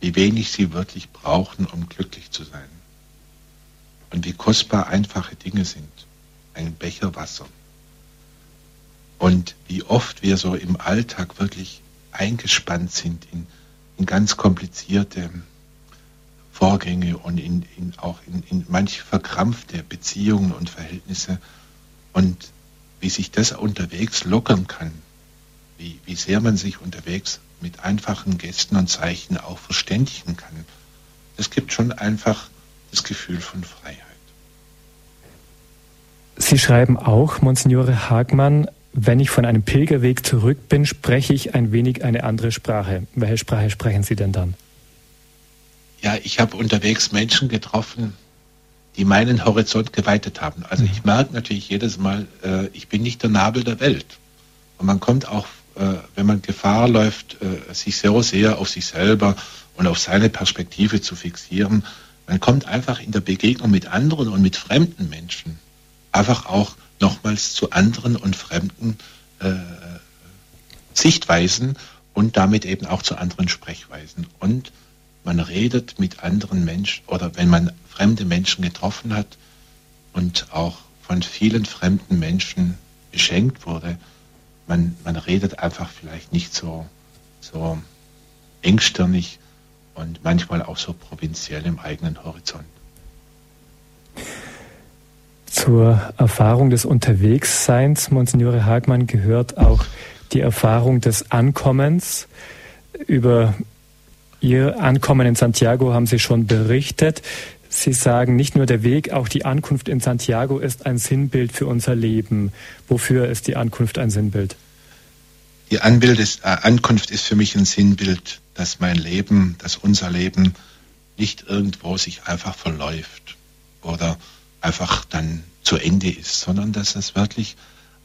wie wenig Sie wirklich brauchen, um glücklich zu sein und wie kostbar einfache Dinge sind, ein Becher Wasser und wie oft wir so im Alltag wirklich eingespannt sind in, in ganz komplizierte Vorgänge und in, in auch in, in manch verkrampfte Beziehungen und Verhältnisse und wie sich das unterwegs lockern kann, wie, wie sehr man sich unterwegs mit einfachen Gesten und Zeichen auch verständigen kann. Das gibt schon einfach das Gefühl von Freiheit. Sie schreiben auch, Monsignore Hagmann, wenn ich von einem Pilgerweg zurück bin, spreche ich ein wenig eine andere Sprache. Welche Sprache sprechen Sie denn dann? ja, ich habe unterwegs Menschen getroffen, die meinen Horizont geweitet haben. Also ich merke natürlich jedes Mal, äh, ich bin nicht der Nabel der Welt. Und man kommt auch, äh, wenn man Gefahr läuft, äh, sich so sehr auf sich selber und auf seine Perspektive zu fixieren, man kommt einfach in der Begegnung mit anderen und mit fremden Menschen einfach auch nochmals zu anderen und fremden äh, Sichtweisen und damit eben auch zu anderen Sprechweisen. Und man redet mit anderen Menschen oder wenn man fremde Menschen getroffen hat und auch von vielen fremden Menschen beschenkt wurde, man, man redet einfach vielleicht nicht so, so engstirnig und manchmal auch so provinziell im eigenen Horizont. Zur Erfahrung des Unterwegsseins, Monsignore Hagmann, gehört auch die Erfahrung des Ankommens. Über Ihr Ankommen in Santiago haben Sie schon berichtet. Sie sagen, nicht nur der Weg, auch die Ankunft in Santiago ist ein Sinnbild für unser Leben. Wofür ist die Ankunft ein Sinnbild? Die ist, äh, Ankunft ist für mich ein Sinnbild, dass mein Leben, dass unser Leben nicht irgendwo sich einfach verläuft oder einfach dann zu Ende ist, sondern dass es wirklich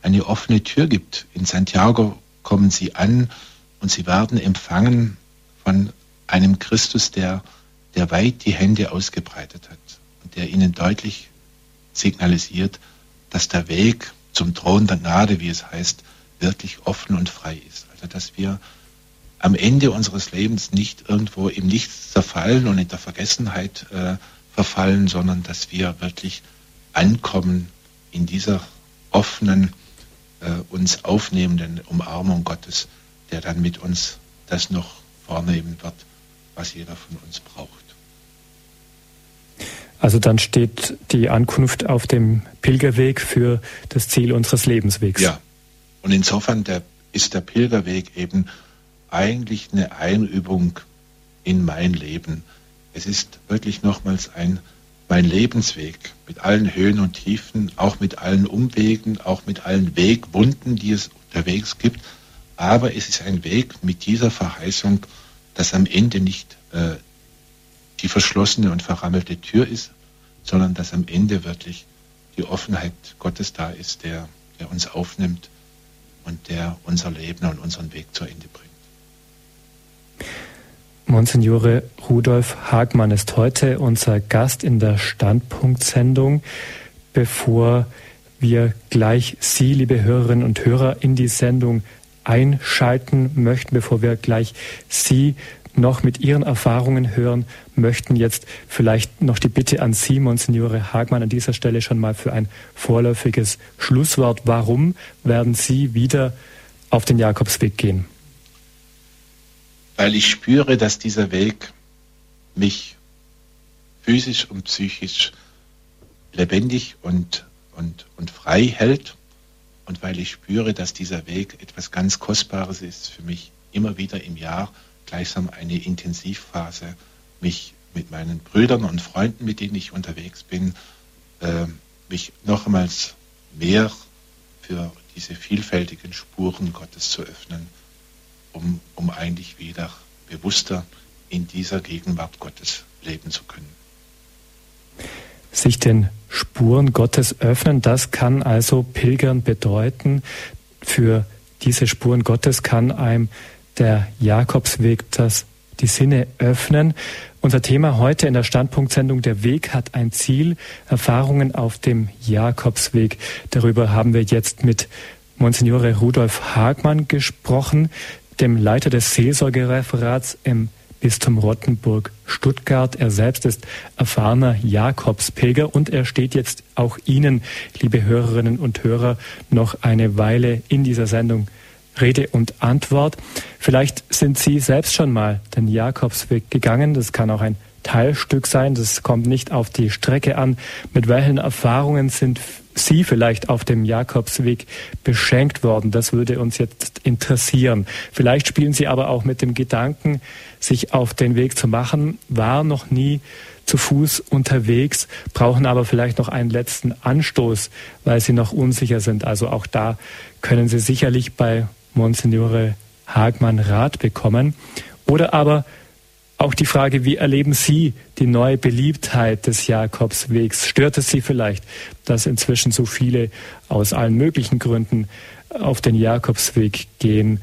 eine offene Tür gibt. In Santiago kommen Sie an und Sie werden empfangen von einem Christus, der, der weit die Hände ausgebreitet hat und der ihnen deutlich signalisiert, dass der Weg zum Thron der Gnade, wie es heißt, wirklich offen und frei ist. Also dass wir am Ende unseres Lebens nicht irgendwo im Nichts zerfallen und in der Vergessenheit äh, verfallen, sondern dass wir wirklich ankommen in dieser offenen, äh, uns aufnehmenden Umarmung Gottes, der dann mit uns das noch vornehmen wird, was jeder von uns braucht. Also dann steht die Ankunft auf dem Pilgerweg für das Ziel unseres Lebenswegs. Ja, und insofern der, ist der Pilgerweg eben eigentlich eine Einübung in mein Leben. Es ist wirklich nochmals ein mein Lebensweg mit allen Höhen und Tiefen, auch mit allen Umwegen, auch mit allen Wegwunden, die es unterwegs gibt. Aber es ist ein Weg mit dieser Verheißung, dass am Ende nicht äh, die verschlossene und verrammelte Tür ist, sondern dass am Ende wirklich die Offenheit Gottes da ist, der, der uns aufnimmt und der unser Leben und unseren Weg zu Ende bringt. Monsignore Rudolf Hagmann ist heute unser Gast in der Standpunktsendung. Bevor wir gleich Sie, liebe Hörerinnen und Hörer, in die Sendung einschalten möchten, bevor wir gleich Sie noch mit Ihren Erfahrungen hören möchten, jetzt vielleicht noch die Bitte an Sie, Monsignore Hagmann, an dieser Stelle schon mal für ein vorläufiges Schlusswort. Warum werden Sie wieder auf den Jakobsweg gehen? Weil ich spüre, dass dieser Weg mich physisch und psychisch lebendig und, und, und frei hält und weil ich spüre, dass dieser Weg etwas ganz Kostbares ist für mich, immer wieder im Jahr gleichsam eine Intensivphase, mich mit meinen Brüdern und Freunden, mit denen ich unterwegs bin, äh, mich nochmals mehr für diese vielfältigen Spuren Gottes zu öffnen um, um eigentlich wieder bewusster in dieser Gegenwart Gottes leben zu können. Sich den Spuren Gottes öffnen, das kann also Pilgern bedeuten. Für diese Spuren Gottes kann einem der Jakobsweg das die Sinne öffnen. Unser Thema heute in der Standpunktsendung Der Weg hat ein Ziel. Erfahrungen auf dem Jakobsweg. Darüber haben wir jetzt mit Monsignore Rudolf Hagmann gesprochen dem Leiter des Seelsorgereferats im Bistum Rottenburg Stuttgart. Er selbst ist erfahrener Jakobspilger und er steht jetzt auch Ihnen, liebe Hörerinnen und Hörer, noch eine Weile in dieser Sendung Rede und Antwort. Vielleicht sind Sie selbst schon mal den Jakobsweg gegangen. Das kann auch ein Teilstück sein. Das kommt nicht auf die Strecke an. Mit welchen Erfahrungen sind Sie vielleicht auf dem Jakobsweg beschenkt worden? Das würde uns jetzt interessieren. Vielleicht spielen Sie aber auch mit dem Gedanken, sich auf den Weg zu machen, war noch nie zu Fuß unterwegs, brauchen aber vielleicht noch einen letzten Anstoß, weil sie noch unsicher sind. Also auch da können Sie sicherlich bei Monsignore Hagmann Rat bekommen. Oder aber auch die Frage, wie erleben Sie die neue Beliebtheit des Jakobswegs? Stört es Sie vielleicht, dass inzwischen so viele aus allen möglichen Gründen auf den Jakobsweg gehen?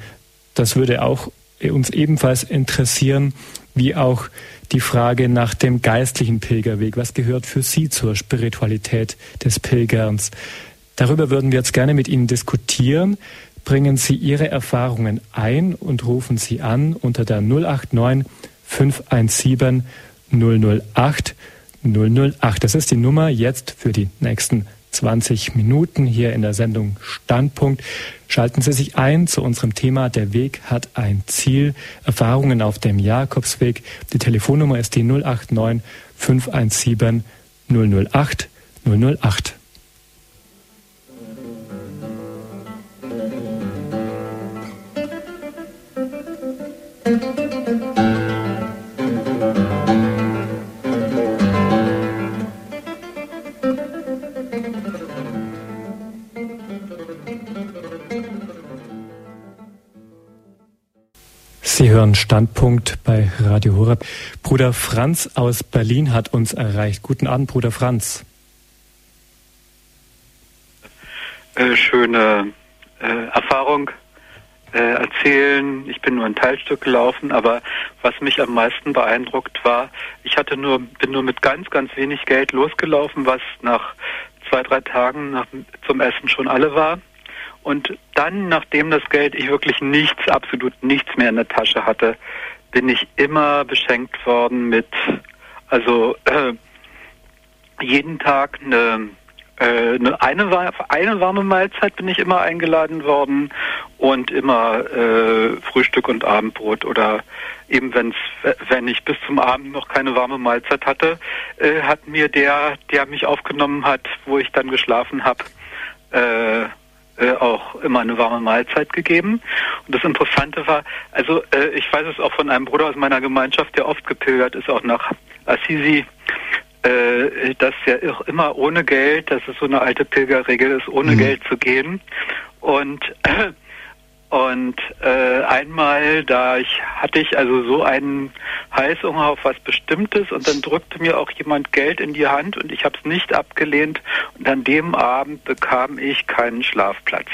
Das würde auch uns ebenfalls interessieren, wie auch die Frage nach dem geistlichen Pilgerweg. Was gehört für Sie zur Spiritualität des Pilgerns? Darüber würden wir jetzt gerne mit Ihnen diskutieren. Bringen Sie Ihre Erfahrungen ein und rufen Sie an unter der 089 517 008 008. Das ist die Nummer jetzt für die nächsten 20 Minuten hier in der Sendung Standpunkt. Schalten Sie sich ein zu unserem Thema Der Weg hat ein Ziel. Erfahrungen auf dem Jakobsweg. Die Telefonnummer ist die 089 517 008 008. Sie hören Standpunkt bei Radio Horeb. Bruder Franz aus Berlin hat uns erreicht. Guten Abend, Bruder Franz. Äh, schöne äh, Erfahrung äh, erzählen. Ich bin nur ein Teilstück gelaufen, aber was mich am meisten beeindruckt war, ich hatte nur, bin nur mit ganz, ganz wenig Geld losgelaufen, was nach zwei, drei Tagen nach, zum Essen schon alle war. Und dann, nachdem das Geld ich wirklich nichts, absolut nichts mehr in der Tasche hatte, bin ich immer beschenkt worden mit, also äh, jeden Tag eine, äh, eine, eine, warme Mahlzeit bin ich immer eingeladen worden und immer äh, Frühstück und Abendbrot oder eben wenn's, wenn ich bis zum Abend noch keine warme Mahlzeit hatte, äh, hat mir der, der mich aufgenommen hat, wo ich dann geschlafen habe, äh, auch immer eine warme Mahlzeit gegeben. Und das Interessante war, also äh, ich weiß es auch von einem Bruder aus meiner Gemeinschaft, der oft gepilgert ist, auch nach Assisi, äh, dass ja immer ohne Geld, dass es so eine alte Pilgerregel ist, ohne mhm. Geld zu gehen. Und äh, und äh, einmal, da ich hatte ich also so einen Heißhunger auf was Bestimmtes und dann drückte mir auch jemand Geld in die Hand und ich habe es nicht abgelehnt und an dem Abend bekam ich keinen Schlafplatz.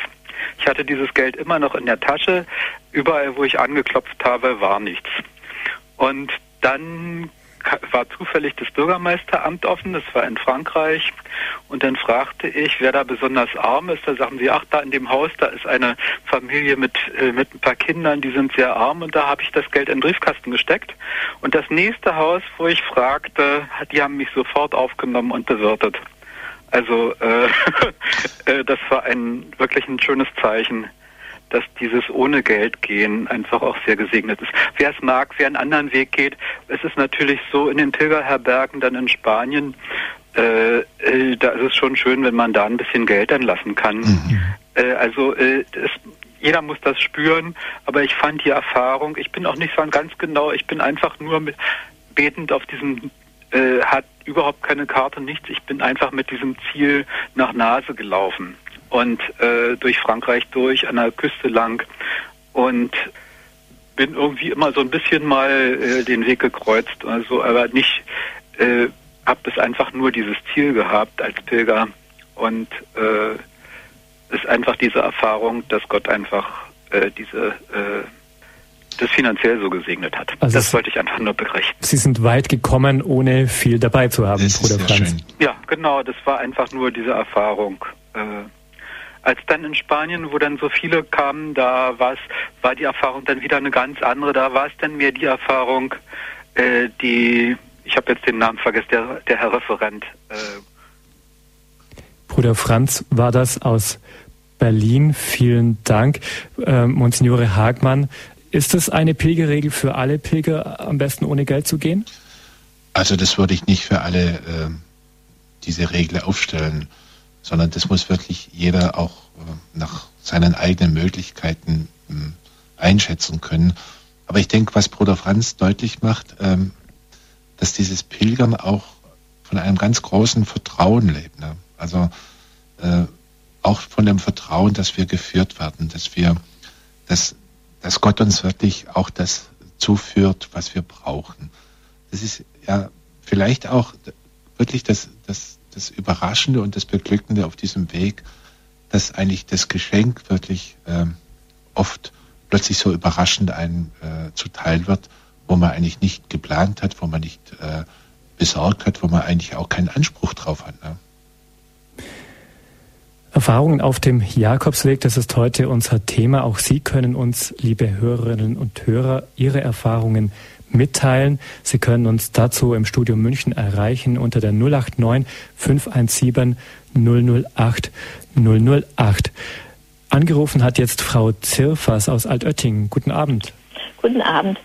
Ich hatte dieses Geld immer noch in der Tasche. Überall, wo ich angeklopft habe, war nichts. Und dann war zufällig das Bürgermeisteramt offen, das war in Frankreich. Und dann fragte ich, wer da besonders arm ist. Da sagten sie, ach, da in dem Haus, da ist eine Familie mit, äh, mit ein paar Kindern, die sind sehr arm. Und da habe ich das Geld in den Briefkasten gesteckt. Und das nächste Haus, wo ich fragte, die haben mich sofort aufgenommen und bewirtet. Also äh, äh das war ein wirklich ein schönes Zeichen dass dieses ohne Geld gehen einfach auch sehr gesegnet ist. Wer es mag, wer einen anderen Weg geht, es ist natürlich so in den Pilgerherbergen dann in Spanien, äh, äh, da ist es schon schön, wenn man da ein bisschen Geld dann lassen kann. Mhm. Äh, also äh, es, jeder muss das spüren, aber ich fand die Erfahrung, ich bin auch nicht so ganz genau, ich bin einfach nur mit, betend auf diesem äh, hat überhaupt keine Karte, nichts. Ich bin einfach mit diesem Ziel nach Nase gelaufen und äh, durch Frankreich durch, an der Küste lang und bin irgendwie immer so ein bisschen mal äh, den Weg gekreuzt, also aber nicht, äh, habe das einfach nur dieses Ziel gehabt als Pilger und äh, ist einfach diese Erfahrung, dass Gott einfach äh, diese äh, das finanziell so gesegnet hat. Also das wollte ich einfach nur berichten. Sie sind weit gekommen, ohne viel dabei zu haben, das Bruder Franz. Schön. Ja, genau, das war einfach nur diese Erfahrung. Äh, als dann in Spanien, wo dann so viele kamen, da war war die Erfahrung dann wieder eine ganz andere. Da war es dann mehr die Erfahrung, äh, die, ich habe jetzt den Namen vergessen, der, der Herr Referent. Äh. Bruder Franz war das aus Berlin. Vielen Dank. Äh, Monsignore Hagmann, ist das eine Pilgerregel für alle Pilger, am besten ohne Geld zu gehen? Also das würde ich nicht für alle äh, diese Regel aufstellen sondern das muss wirklich jeder auch äh, nach seinen eigenen Möglichkeiten ähm, einschätzen können. Aber ich denke, was Bruder Franz deutlich macht, ähm, dass dieses Pilgern auch von einem ganz großen Vertrauen lebt. Ne? Also äh, auch von dem Vertrauen, dass wir geführt werden, dass wir, dass, dass Gott uns wirklich auch das zuführt, was wir brauchen. Das ist ja vielleicht auch wirklich das, das, das Überraschende und das Beglückende auf diesem Weg, dass eigentlich das Geschenk wirklich äh, oft plötzlich so überraschend einem äh, zuteil wird, wo man eigentlich nicht geplant hat, wo man nicht äh, besorgt hat, wo man eigentlich auch keinen Anspruch drauf hat. Ne? Erfahrungen auf dem Jakobsweg, das ist heute unser Thema. Auch Sie können uns, liebe Hörerinnen und Hörer, Ihre Erfahrungen mitteilen. Sie können uns dazu im Studio München erreichen unter der 089 517 008 008. Angerufen hat jetzt Frau Zirfers aus Altöttingen. Guten Abend. Guten Abend.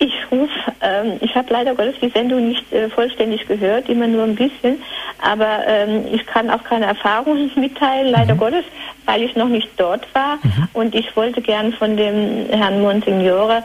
Ich rufe, ähm, ich habe leider Gottes die Sendung nicht äh, vollständig gehört, immer nur ein bisschen, aber ähm, ich kann auch keine Erfahrungen mitteilen, leider mhm. Gottes, weil ich noch nicht dort war mhm. und ich wollte gern von dem Herrn Monsignore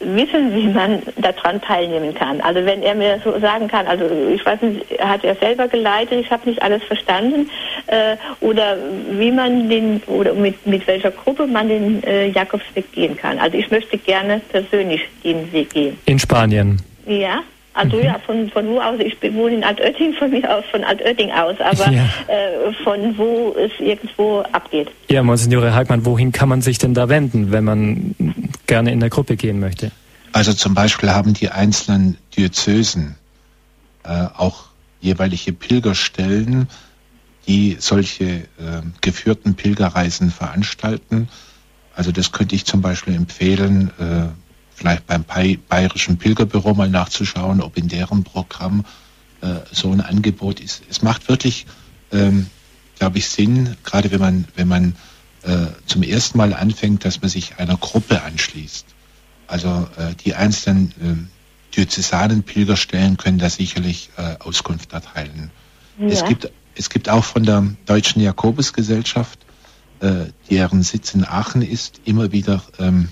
wissen, wie man daran teilnehmen kann. Also wenn er mir so sagen kann, also ich weiß nicht, hat er selber geleitet, ich habe nicht alles verstanden, äh, oder wie man den, oder mit, mit welcher Gruppe man den äh, Jakobsweg gehen kann. Also ich möchte gerne persönlich den Weg gehen. In Spanien? Ja. Also mhm. ja, von, von wo aus, ich wohne in Altötting von mir aus, von Altötting aus, aber ja. äh, von wo es irgendwo abgeht. Ja, Monsignore Hagmann, wohin kann man sich denn da wenden, wenn man gerne in der Gruppe gehen möchte? Also zum Beispiel haben die einzelnen Diözesen äh, auch jeweilige Pilgerstellen, die solche äh, geführten Pilgerreisen veranstalten. Also das könnte ich zum Beispiel empfehlen, äh, vielleicht beim Bayerischen Pilgerbüro mal nachzuschauen, ob in deren Programm äh, so ein Angebot ist. Es macht wirklich, ähm, glaube ich, Sinn, gerade wenn man, wenn man äh, zum ersten Mal anfängt, dass man sich einer Gruppe anschließt. Also äh, die einzelnen äh, diözesanen Pilgerstellen können da sicherlich äh, Auskunft erteilen. Ja. Es, gibt, es gibt auch von der Deutschen Jakobusgesellschaft, äh, deren Sitz in Aachen ist, immer wieder ähm,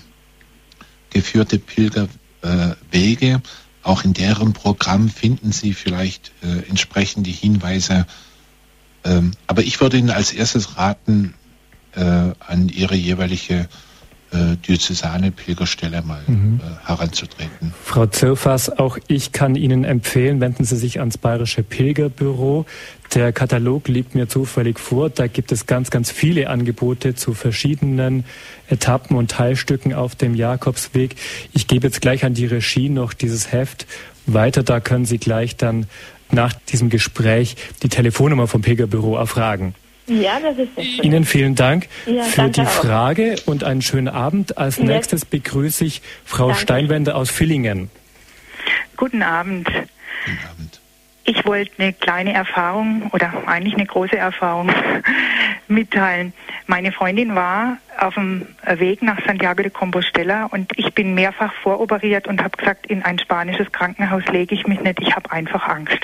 geführte Pilgerwege. Auch in deren Programm finden Sie vielleicht äh, entsprechende Hinweise. Ähm, aber ich würde Ihnen als erstes raten, äh, an Ihre jeweilige diözesane Pilgerstelle mal mhm. äh, heranzutreten. Frau Zirfas, auch ich kann Ihnen empfehlen, wenden Sie sich ans Bayerische Pilgerbüro. Der Katalog liegt mir zufällig vor. Da gibt es ganz, ganz viele Angebote zu verschiedenen Etappen und Teilstücken auf dem Jakobsweg. Ich gebe jetzt gleich an die Regie noch dieses Heft weiter. Da können Sie gleich dann nach diesem Gespräch die Telefonnummer vom Pilgerbüro erfragen. Ja, das ist sehr schön. Ihnen vielen Dank ja, für die Frage auch. und einen schönen Abend. Als nächstes begrüße ich Frau danke. Steinwender aus Villingen. Guten Abend. Guten Abend. Ich wollte eine kleine Erfahrung oder eigentlich eine große Erfahrung mitteilen. Meine Freundin war auf dem Weg nach Santiago de Compostela und ich bin mehrfach voroperiert und habe gesagt, in ein spanisches Krankenhaus lege ich mich nicht, ich habe einfach Angst.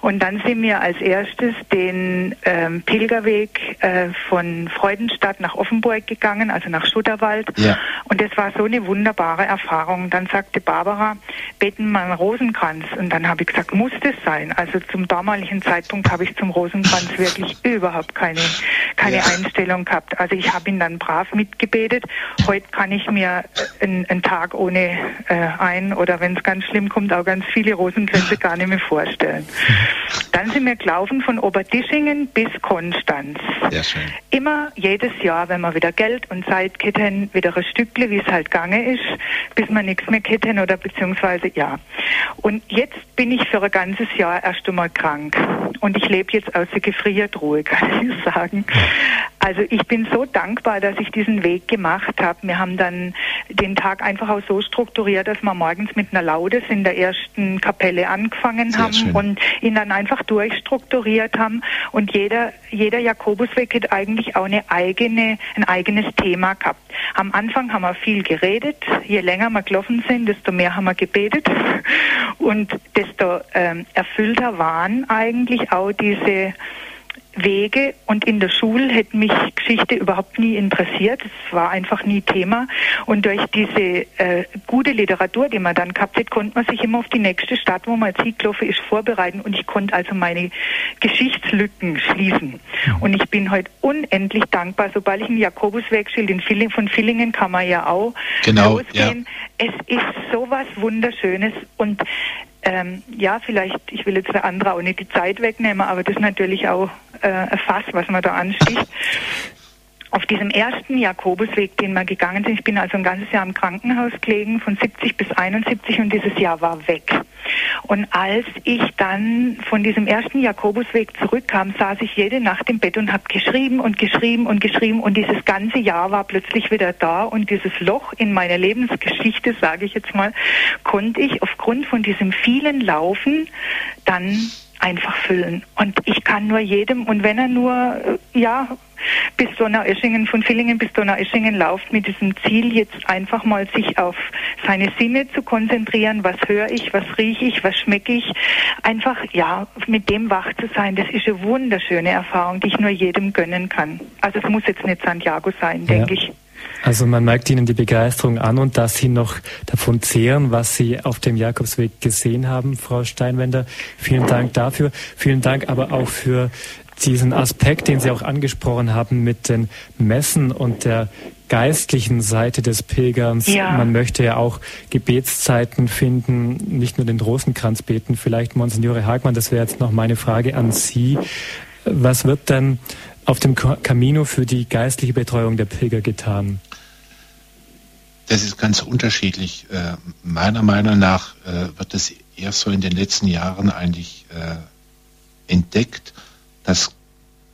Und dann sind wir als erstes den ähm, Pilgerweg äh, von Freudenstadt nach Offenburg gegangen, also nach Schutterwald. Ja. Und das war so eine wunderbare Erfahrung. Dann sagte Barbara, beten wir einen Rosenkranz. Und dann habe ich gesagt, muss das sein? Also zum damaligen Zeitpunkt habe ich zum Rosenkranz wirklich überhaupt keine, keine ja. Einstellung gehabt. Also ich habe ihn dann brav mitgebetet. Heute kann ich mir einen, einen Tag ohne äh, ein oder wenn es ganz schlimm kommt, auch ganz viele Rosenkränze gar nicht mehr vorstellen. Dann sind wir gelaufen von Oberdischingen bis Konstanz. Sehr schön. Immer jedes Jahr, wenn wir wieder Geld und Zeit hätten, wieder ein Stückle, wie es halt gange ist, bis wir nichts mehr hätten oder beziehungsweise ja. Und jetzt bin ich für ein ganzes Jahr erst einmal krank. Und ich lebe jetzt aus der Gefriertruhe, kann ich sagen. Also ich bin so dankbar, dass ich diesen Weg gemacht habe. Wir haben dann den Tag einfach auch so strukturiert, dass wir morgens mit einer Laudes in der ersten Kapelle angefangen Sehr haben schön. und ihn dann einfach durchstrukturiert haben. Und jeder, jeder Jakobusweg hat eigentlich auch eine eigene, ein eigenes Thema gehabt. Am Anfang haben wir viel geredet. Je länger wir gelaufen sind, desto mehr haben wir gebetet. Und desto ähm, erfüllter waren eigentlich auch diese Wege und in der Schule hätte mich Geschichte überhaupt nie interessiert. Es war einfach nie Thema. Und durch diese äh, gute Literatur, die man dann gehabt hat, konnte man sich immer auf die nächste Stadt, wo man jetzt hingelaufen ist, vorbereiten. Und ich konnte also meine Geschichtslücken schließen. Und ich bin heute unendlich dankbar. Sobald ich ein Jakobuswegschild in Villing, von Villingen kann man ja auch genau, losgehen. Ja. Es ist sowas Wunderschönes. Und ähm, ja, vielleicht, ich will jetzt für andere auch nicht die Zeit wegnehmen, aber das ist natürlich auch äh, was man da ansticht auf diesem ersten Jakobusweg, den wir gegangen sind, ich bin also ein ganzes Jahr im Krankenhaus gelegen, von 70 bis 71 und dieses Jahr war weg. Und als ich dann von diesem ersten Jakobusweg zurückkam, saß ich jede Nacht im Bett und habe geschrieben und geschrieben und geschrieben und dieses ganze Jahr war plötzlich wieder da und dieses Loch in meiner Lebensgeschichte, sage ich jetzt mal, konnte ich aufgrund von diesem vielen Laufen dann einfach füllen. Und ich kann nur jedem, und wenn er nur, äh, ja, bis Donaueschingen, von Villingen bis Donaueschingen läuft, mit diesem Ziel jetzt einfach mal sich auf seine Sinne zu konzentrieren. Was höre ich, was rieche ich, was schmecke ich? Einfach, ja, mit dem wach zu sein, das ist eine wunderschöne Erfahrung, die ich nur jedem gönnen kann. Also es muss jetzt nicht Santiago sein, denke ja. ich. Also man merkt Ihnen die Begeisterung an und dass Sie noch davon zehren, was Sie auf dem Jakobsweg gesehen haben, Frau Steinwender. Vielen Dank dafür. Vielen Dank aber auch für diesen Aspekt, den Sie auch angesprochen haben mit den Messen und der geistlichen Seite des Pilgerns. Ja. Man möchte ja auch Gebetszeiten finden, nicht nur den Rosenkranz beten. Vielleicht, Monsignore Hagmann, das wäre jetzt noch meine Frage an Sie. Was wird denn auf dem Camino für die geistliche Betreuung der Pilger getan? Das ist ganz unterschiedlich. Äh, meiner Meinung nach äh, wird es erst so in den letzten Jahren eigentlich äh, entdeckt, dass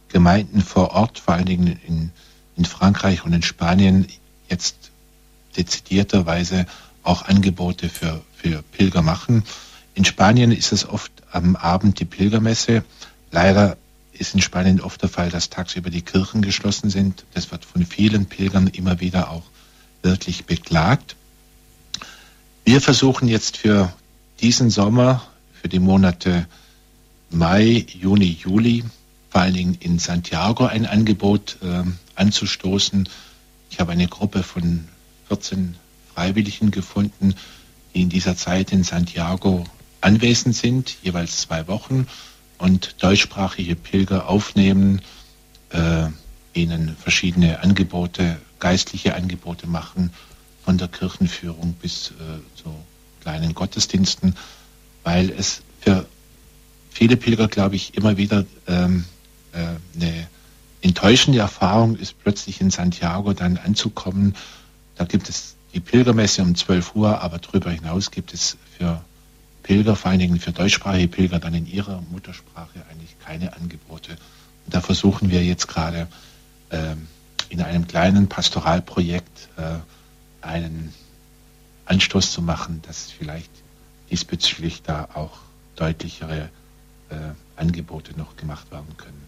Gemeinden vor Ort, vor allen Dingen in, in Frankreich und in Spanien, jetzt dezidierterweise auch Angebote für, für Pilger machen. In Spanien ist es oft am Abend die Pilgermesse. Leider ist in Spanien oft der Fall, dass tagsüber die Kirchen geschlossen sind. Das wird von vielen Pilgern immer wieder auch wirklich beklagt. Wir versuchen jetzt für diesen Sommer, für die Monate Mai, Juni, Juli, vor allen Dingen in Santiago ein Angebot äh, anzustoßen. Ich habe eine Gruppe von 14 Freiwilligen gefunden, die in dieser Zeit in Santiago anwesend sind, jeweils zwei Wochen und deutschsprachige Pilger aufnehmen, äh, ihnen verschiedene Angebote geistliche Angebote machen, von der Kirchenführung bis äh, zu kleinen Gottesdiensten, weil es für viele Pilger, glaube ich, immer wieder ähm, äh, eine enttäuschende Erfahrung ist, plötzlich in Santiago dann anzukommen. Da gibt es die Pilgermesse um 12 Uhr, aber darüber hinaus gibt es für Pilger, vor allen Dingen für deutschsprachige Pilger, dann in ihrer Muttersprache eigentlich keine Angebote. Und da versuchen wir jetzt gerade äh, in einem kleinen Pastoralprojekt äh, einen Anstoß zu machen, dass vielleicht diesbezüglich da auch deutlichere äh, Angebote noch gemacht werden können.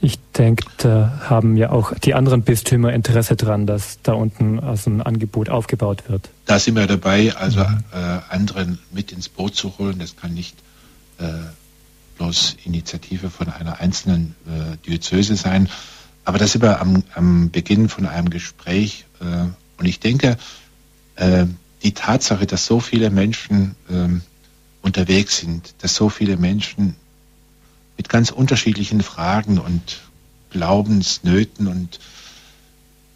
Ich denke, da haben ja auch die anderen Bistümer Interesse dran, dass da unten also ein Angebot aufgebaut wird. Da sind wir dabei, also mhm. äh, anderen mit ins Boot zu holen. Das kann nicht äh, bloß Initiative von einer einzelnen äh, Diözese sein. Aber das sind wir am, am Beginn von einem Gespräch. Äh, und ich denke, äh, die Tatsache, dass so viele Menschen ähm, unterwegs sind, dass so viele Menschen mit ganz unterschiedlichen Fragen und Glaubensnöten und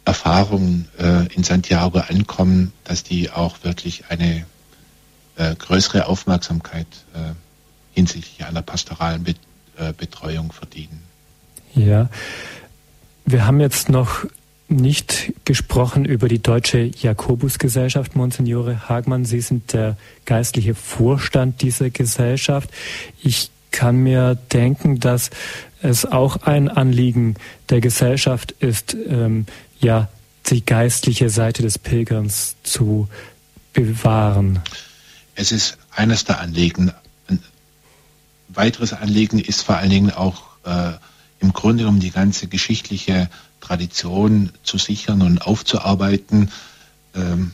Erfahrungen äh, in Santiago ankommen, dass die auch wirklich eine äh, größere Aufmerksamkeit äh, hinsichtlich einer pastoralen Bet äh, Betreuung verdienen. Ja, wir haben jetzt noch nicht gesprochen über die Deutsche Jakobusgesellschaft, Monsignore Hagmann. Sie sind der geistliche Vorstand dieser Gesellschaft. Ich kann mir denken, dass es auch ein Anliegen der Gesellschaft ist, ähm, ja, die geistliche Seite des Pilgerns zu bewahren. Es ist eines der Anliegen. Ein weiteres Anliegen ist vor allen Dingen auch äh, im Grunde um die ganze geschichtliche Tradition zu sichern und aufzuarbeiten. Ähm,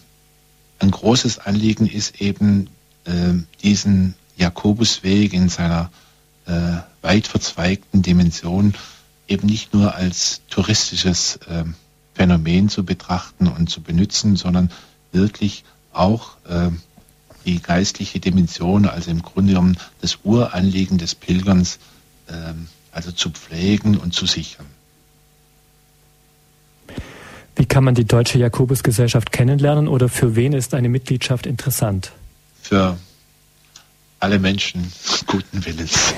ein großes Anliegen ist eben, äh, diesen Jakobusweg in seiner äh, weit verzweigten Dimension eben nicht nur als touristisches äh, Phänomen zu betrachten und zu benutzen, sondern wirklich auch äh, die geistliche Dimension, also im Grunde genommen das Uranliegen des Pilgerns, äh, also zu pflegen und zu sichern. Wie kann man die Deutsche Jakobusgesellschaft kennenlernen oder für wen ist eine Mitgliedschaft interessant? Für alle Menschen guten Willens.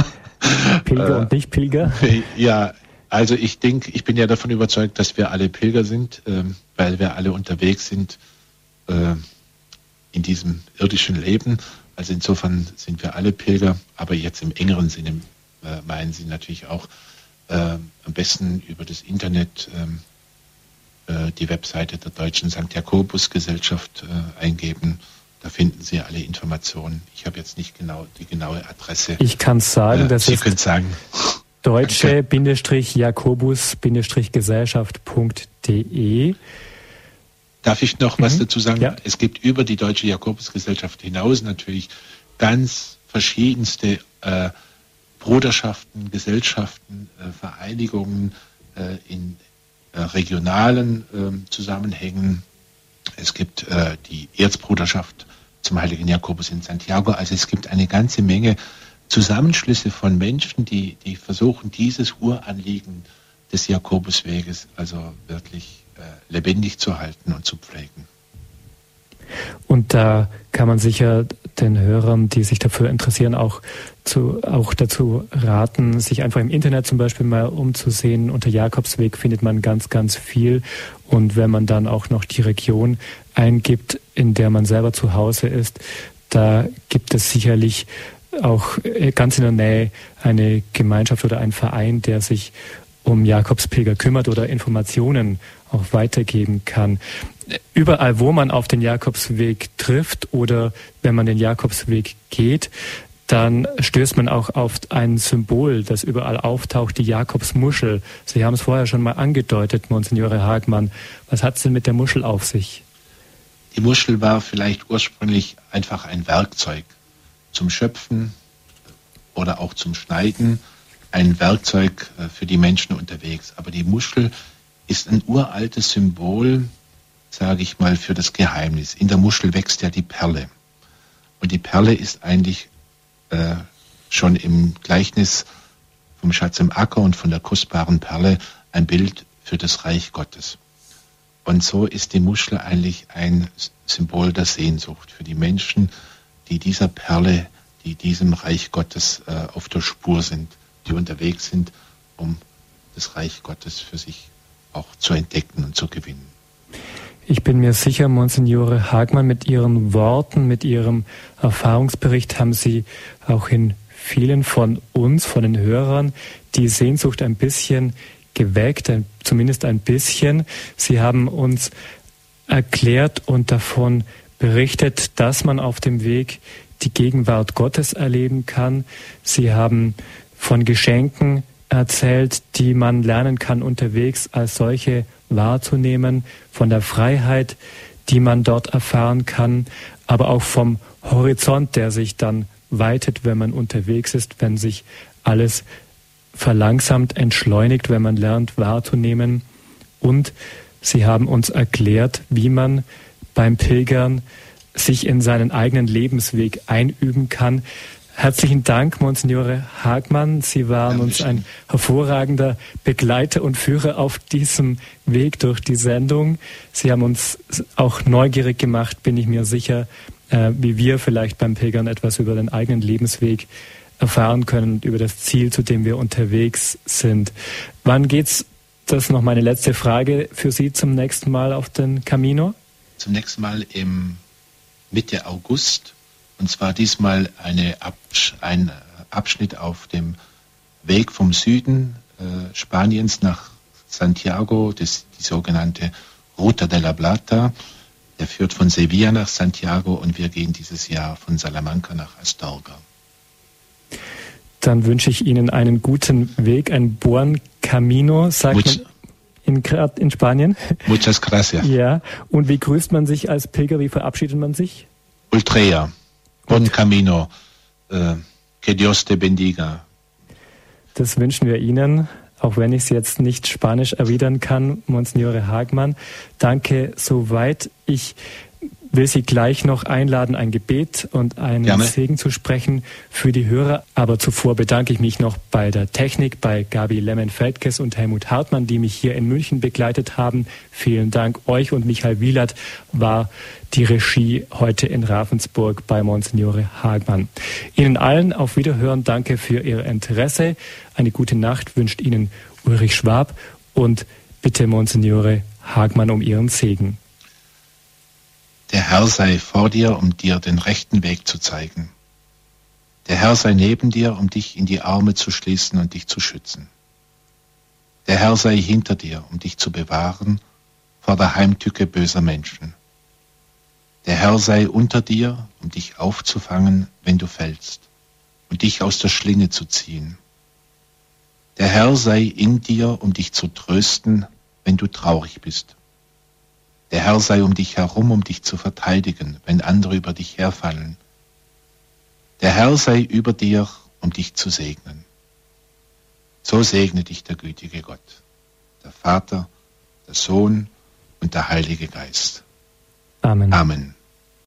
Pilger und Nicht-Pilger? Ja, also ich denke, ich bin ja davon überzeugt, dass wir alle Pilger sind, ähm, weil wir alle unterwegs sind äh, in diesem irdischen Leben. Also insofern sind wir alle Pilger, aber jetzt im engeren Sinne äh, meinen Sie natürlich auch äh, am besten über das Internet ähm, äh, die Webseite der Deutschen St. Jakobus Gesellschaft äh, eingeben da finden Sie alle Informationen. Ich habe jetzt nicht genau die genaue Adresse. Ich kann sagen, äh, das Sie ist sagen. deutsche-jakobus-gesellschaft.de. Darf ich noch mhm. was dazu sagen? Ja. Es gibt über die Deutsche Jakobusgesellschaft hinaus natürlich ganz verschiedenste äh, Bruderschaften, Gesellschaften, äh, Vereinigungen äh, in äh, regionalen ähm, Zusammenhängen. Es gibt die Erzbruderschaft zum heiligen Jakobus in Santiago. Also es gibt eine ganze Menge Zusammenschlüsse von Menschen, die, die versuchen, dieses Uranliegen des Jakobusweges also wirklich äh, lebendig zu halten und zu pflegen. Und da kann man sicher den Hörern, die sich dafür interessieren, auch, zu, auch dazu raten, sich einfach im Internet zum Beispiel mal umzusehen. Unter Jakobsweg findet man ganz, ganz viel. Und wenn man dann auch noch die Region eingibt, in der man selber zu Hause ist, da gibt es sicherlich auch äh, ganz in der Nähe eine Gemeinschaft oder einen Verein, der sich um Jakobspilger kümmert oder Informationen auch weitergeben kann. Überall, wo man auf den Jakobsweg trifft oder wenn man den Jakobsweg geht, dann stößt man auch auf ein Symbol, das überall auftaucht, die Jakobsmuschel. Sie haben es vorher schon mal angedeutet, Monsignore Hagmann. Was hat es denn mit der Muschel auf sich? Die Muschel war vielleicht ursprünglich einfach ein Werkzeug zum Schöpfen oder auch zum Schneiden, ein Werkzeug äh, für die Menschen unterwegs. Aber die Muschel ist ein uraltes Symbol, sage ich mal, für das Geheimnis. In der Muschel wächst ja die Perle. Und die Perle ist eigentlich äh, schon im Gleichnis vom Schatz im Acker und von der kostbaren Perle ein Bild für das Reich Gottes. Und so ist die Muschel eigentlich ein Symbol der Sehnsucht für die Menschen, die dieser Perle, die diesem Reich Gottes äh, auf der Spur sind, die unterwegs sind, um das Reich Gottes für sich auch zu entdecken und zu gewinnen. Ich bin mir sicher, Monsignore Hagmann, mit Ihren Worten, mit Ihrem Erfahrungsbericht haben Sie auch in vielen von uns, von den Hörern, die Sehnsucht ein bisschen geweckt, zumindest ein bisschen. Sie haben uns erklärt und davon berichtet, dass man auf dem Weg die Gegenwart Gottes erleben kann. Sie haben von Geschenken erzählt, die man lernen kann unterwegs als solche wahrzunehmen, von der Freiheit, die man dort erfahren kann, aber auch vom Horizont, der sich dann weitet, wenn man unterwegs ist, wenn sich alles verlangsamt, entschleunigt, wenn man lernt wahrzunehmen. Und sie haben uns erklärt, wie man beim Pilgern sich in seinen eigenen Lebensweg einüben kann. Herzlichen Dank, Monsignore Hagmann. Sie waren uns ein hervorragender Begleiter und Führer auf diesem Weg durch die Sendung. Sie haben uns auch neugierig gemacht, bin ich mir sicher, äh, wie wir vielleicht beim Pilgern etwas über den eigenen Lebensweg erfahren können und über das Ziel, zu dem wir unterwegs sind. Wann geht's? Das ist noch meine letzte Frage für Sie zum nächsten Mal auf den Camino. Zum nächsten Mal im Mitte August und zwar diesmal eine Absch ein Abschnitt auf dem Weg vom Süden äh, Spaniens nach Santiago, das, die sogenannte Ruta de la Plata. Der führt von Sevilla nach Santiago und wir gehen dieses Jahr von Salamanca nach Astorga. Dann wünsche ich Ihnen einen guten Weg, ein Buen Camino, sagt Much man in, in Spanien. Muchas gracias. Ja, und wie grüßt man sich als Pilger, wie verabschiedet man sich? Ultrea. Buen Camino. Uh, que Dios te bendiga. Das wünschen wir Ihnen, auch wenn ich es jetzt nicht spanisch erwidern kann, Monsignore Hagmann. Danke soweit. Ich will Sie gleich noch einladen, ein Gebet und einen Gerne. Segen zu sprechen für die Hörer. Aber zuvor bedanke ich mich noch bei der Technik, bei Gabi Lemmen-Feldkes und Helmut Hartmann, die mich hier in München begleitet haben. Vielen Dank euch und Michael Wielert war die Regie heute in Ravensburg bei Monsignore Hagmann. Ihnen allen auf Wiederhören. Danke für Ihr Interesse. Eine gute Nacht wünscht Ihnen Ulrich Schwab und bitte Monsignore Hagmann um Ihren Segen. Der Herr sei vor dir, um dir den rechten Weg zu zeigen. Der Herr sei neben dir, um dich in die Arme zu schließen und dich zu schützen. Der Herr sei hinter dir, um dich zu bewahren vor der Heimtücke böser Menschen. Der Herr sei unter dir, um dich aufzufangen, wenn du fällst, und dich aus der Schlinge zu ziehen. Der Herr sei in dir, um dich zu trösten, wenn du traurig bist. Der Herr sei um dich herum, um dich zu verteidigen, wenn andere über dich herfallen. Der Herr sei über dir, um dich zu segnen. So segne dich der gütige Gott, der Vater, der Sohn und der Heilige Geist. Amen. Amen.